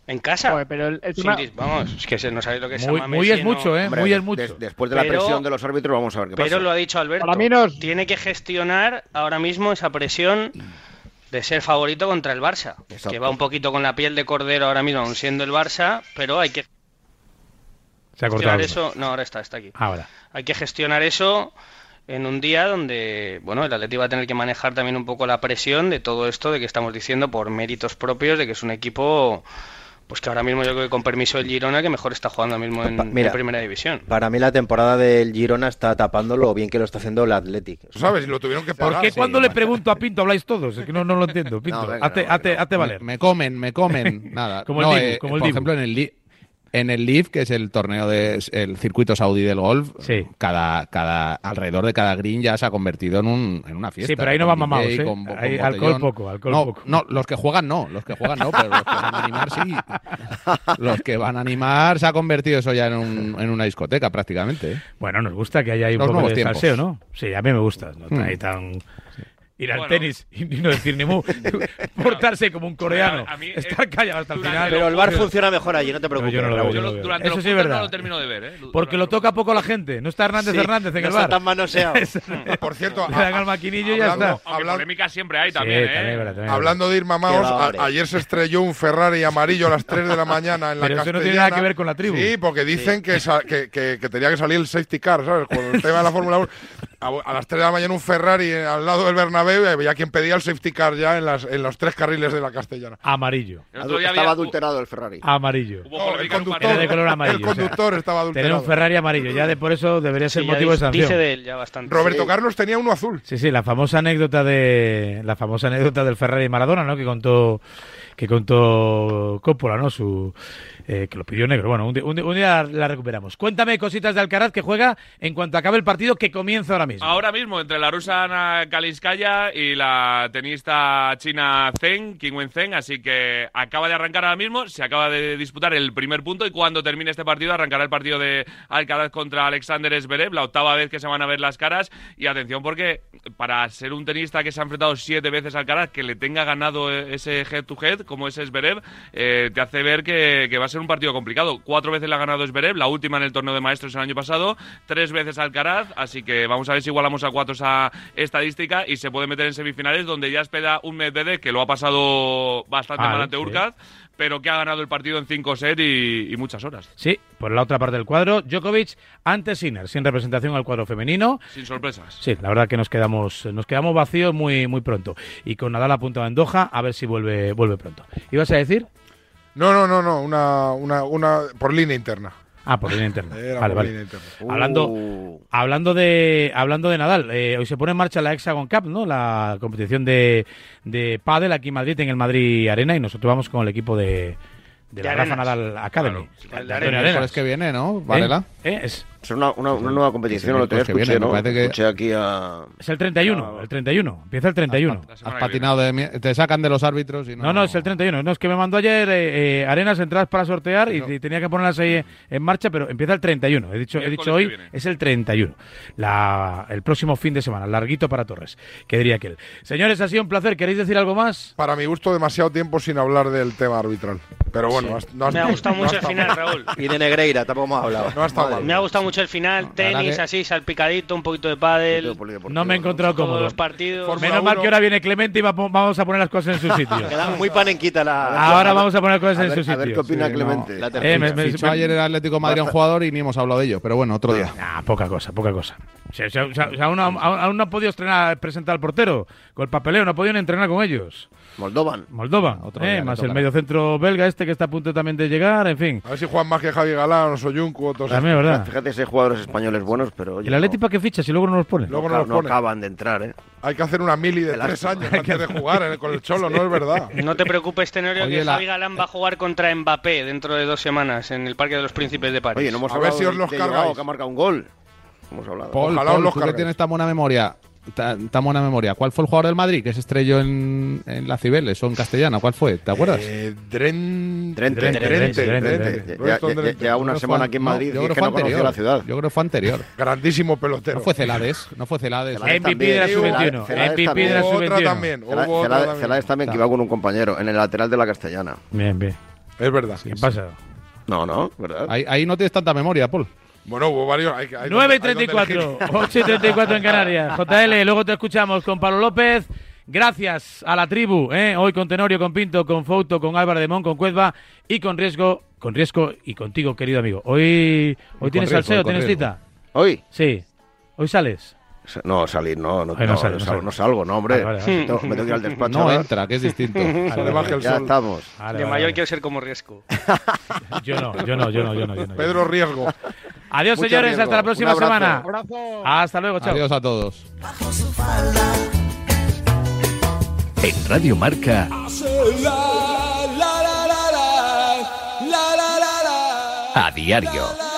en casa. Joder, pero el, el tema... Sin, vamos, es que no sabéis lo que es muy, muy es mucho, ¿eh? Hombre, muy es mucho. Des, después de la presión de los árbitros, vamos a ver qué pero pasa. Pero lo ha dicho Alberto. Para mí nos... Tiene que gestionar ahora mismo esa presión de ser favorito contra el Barça. Exacto. Que va un poquito con la piel de cordero ahora mismo, aún siendo el Barça, pero hay que. Se ha cortado. Eso... No, ahora está, está aquí. Ahora. Hay que gestionar eso en un día donde, bueno, el Atleti va a tener que manejar también un poco la presión de todo esto de que estamos diciendo por méritos propios, de que es un equipo, pues que ahora mismo yo creo que con permiso del Girona, que mejor está jugando mismo en, Mira, en Primera División. Para mí la temporada del Girona está tapando lo bien que lo está haciendo el Athletic. ¿Sabes? Lo tuvieron que pagar. ¿Por qué sí, cuando le pregunto a Pinto habláis todos? Es que no, no lo entiendo. *laughs* Pinto, No, venga, hazte, no, hazte- no. hazte valer. Me comen, me comen. Nada. *laughs* Como el No, Dibu, eh, como el por Dibu. ejemplo, en el, en el Leaf, que es el torneo de el circuito saudí del golf, cada, cada, alrededor de cada green ya se ha convertido en, un, en una fiesta. Sí, pero ahí no van mamados, ¿eh? con bo- con Ahí alcohol poco, alcohol no, poco. No, los que juegan no, los que juegan no, pero los que van a animar sí. *laughs* Los que van a animar se ha convertido eso ya en, un- en una discoteca prácticamente. ¿eh? Bueno, nos gusta que haya ahí un Los poco de tiempos. salseo, ¿no? Sí, a mí me gusta. No Hmm. ahí tan... Ir al Bueno. tenis y no decir ni mu. *laughs* Portarse como un coreano. a mí, Estar callado hasta el final. Pero el bar funciona mejor allí, no te preocupes. yo no lo yo lo. Durante Eso sí es verdad. no lo termino de ver, ¿eh? Porque lo toca poco la gente. No está Hernández Sí, Hernández en no el está bar. tan manoseado. *laughs* Por cierto, Le dan al maquinillo y ya hablando- está. Aunque Hablan- polémica siempre hay Sí, también, ¿eh? también verdad, también Hablando de ir hombre. ayer se estrelló un Ferrari amarillo a las 3 de la mañana en la Pero eso no Castellana. tiene nada que ver con la tribu. Sí, porque dicen que, que, que- que tenía que salir el safety car, ¿sabes? Con el tema de la Fórmula 1. A, a las 3 de la mañana un Ferrari eh, al lado del Bernabéu había quien pedía el safety car ya en, las, en los tres carriles de la Castellana. Amarillo. Estaba había- adulterado el Ferrari. Amarillo. No, el conductor, Era de color amarillo. el o sea, conductor estaba Tener adulterado. un Ferrari amarillo. Ya de por eso debería ser Sí, ya motivo de sanción. Dice de él ya bastante. Roberto Carlos tenía uno azul. Sí, sí, la famosa anécdota de la famosa anécdota del Ferrari Maradona, ¿no? Que contó que contó Coppola, ¿no? Su eh, que lo pidió negro. Bueno, un, día la recuperamos. Cuéntame cositas de Alcaraz que juega en cuanto acabe el partido que comienza ahora mismo. Ahora mismo, entre la rusa Ana Kalinskaya y la tenista china Zheng, Qingwen Zheng, así que acaba de arrancar ahora mismo, se acaba de disputar el primer punto y cuando termine este partido arrancará el partido de Alcaraz contra Alexander Zverev, la octava vez que se van a ver las caras y atención porque para ser un tenista que se ha enfrentado siete veces a Alcaraz, que le tenga ganado eh, ese head to head como es Zverev, eh, te hace ver que va a ser un partido complicado. Cuatro veces le ha ganado Zverev, la última en el torneo de maestros el año pasado, tres veces Alcaraz, así que vamos a ver si igualamos a cuatro esa estadística y se puede meter en semifinales donde ya espera un Medvedev que lo ha pasado bastante Vale, mal ante sí. Urkaz, pero que ha ganado el partido en cinco sets y, y muchas horas. Sí, por la otra parte del cuadro, Djokovic ante Sinner, sin representación al cuadro femenino. Sin sorpresas. Sí, la verdad que nos quedamos nos quedamos vacíos muy muy pronto. Y con Nadal apuntado en Doha, a ver si vuelve vuelve pronto. ¿Ibas a decir? No, no, no, no, una, una, una por línea interna. Ah, por línea interna. *laughs* Era vale, por vale. línea interna. Hablando, Uh. hablando de hablando de Nadal, eh, hoy se pone en marcha la Hexagon Cup, ¿no? La competición de, de pádel aquí en Madrid, en el Madrid Arena, y nosotros vamos con el equipo de, de la De Rafa Arenas. Nadal Academy. Claro, De el de Arenas. Arenas. Que viene, ¿no? Varela. ¿Eh? Es, Es una, una, una nueva competición, lo tenía escuché, viene, me ¿no? parece que- Escuché aquí a... es el 31, el 31. Empieza el 31. Has patinado de mi- Te sacan de los árbitros y no. No, no, es el 31. No, es que me mandó ayer eh, eh, Arenas entradas para sortear y, y tenía que ponerlas ahí en marcha, pero empieza el 31. He dicho, he dicho hoy, es el 31. La, el próximo fin de semana, larguito para Torres, que diría aquel. Señores, ha sido un placer. ¿Queréis decir algo más? Para mi gusto, demasiado tiempo sin hablar del tema arbitral. Pero bueno, has- no has- Me ha gustado no mucho el final. Raúl. Y de Negreira tampoco hemos hablado. No ha estado mal. Me ha gustado mucho el final, tenis que- así, salpicadito, un poquito de pádel. No me he encontrado Todos cómodo. los partidos. Menos mal que ahora viene Clemente y va- vamos a poner las cosas en su *laughs* sitio. Muy panenquita la. Ahora vamos a poner cosas A en ver- su sitio. a ver qué opina Sí, Clemente. La Eh, tercera. me- me- Fichó me- ayer el Atlético de Madrid a un jugador y ni hemos hablado de ello, pero bueno, otro día. Ah, poca cosa, poca cosa. O sea, o sea, o sea, o sea, aún, no- aún- aún no ha podido estrenar, presentar al portero con el papeleo, no ha podido ni entrenar con ellos. Moldovan. Moldova, Otro eh, más el tocará. medio centro belga este que está a punto también de llegar, en fin. A ver si juegan más que Javi Galán o Soyuncu o todos También. ¿verdad? Fíjate si hay jugadores españoles buenos, pero oye, ¿Y el Atleti para qué fichas si luego no los pone? Luego no, no los no pone. acaban de entrar, ¿eh? Hay que hacer una mili de tres años antes de *laughs* jugar eh, con el Cholo, no es verdad. *laughs* No te preocupes, Tenorio, Oye, que la- Javi Galán va a jugar contra Mbappé dentro de dos semanas en el Parque de los Príncipes de París. Oye, no hemos A ver hablado si os de- los. Joao, que ha marcado un gol. Hemos hablado. Paul, Ojalá Paul, os los tú que tienes tan buena memoria, tan, tan buena memoria, ¿cuál fue el jugador del Madrid que se estrelló en, en la Cibeles o en castellana? ¿Cuál fue? ¿Te acuerdas? Eh, Dren... Drente, Drente, Drente. Drente. Ya- ya- una Yo semana fue- aquí en no, Madrid yo y creo es que fue no anterior. la ciudad. Yo creo que fue anterior. Grandísimo pelotero. No fue Celades, no fue Celades. Celades MVP de la también. sub-21. Celades MVP de la también. Otra sub-21. también. Cela- Hubo otra Celades- también. Celades también, que iba con un compañero, en el lateral de la castellana. Bien, bien. Es verdad. ¿Qué pasa? No, no, ¿verdad? Ahí, ahí no tienes tanta memoria, Paul. Bueno, hubo varios. hay hay 9 y donde- hay donde 34, elegir. 8 y 34 en Canarias. JL, luego te escuchamos con Pablo López. Gracias a la tribu, ¿eh? hoy con Tenorio, con Pinto, con Fouto, con Álvaro de Mon, con Cuezba y con Riesgo, con Riesgo y contigo, querido amigo. Hoy, hoy tienes riesgo, salseo, tienes riesgo. cita. ¿Hoy? Sí. Hoy sales. No, salir, no, no, Ay, no no, sale, no salgo, no salgo, no, hombre. Vale, vale, vale. Tengo- me tengo que ir al despacho. No ahora. entra, que es distinto. *laughs* Ya estamos. Vale, de vale, mayor vale. quiero ser como Riesco. *laughs* Yo no, yo no, yo no, yo no. Yo no. Pedro Riesgo. Adiós, Mucho señores, riesgo. hasta la Un próxima abrazo. semana. Un Hasta luego, chao. Adiós a todos. En Radio Marca, a diario.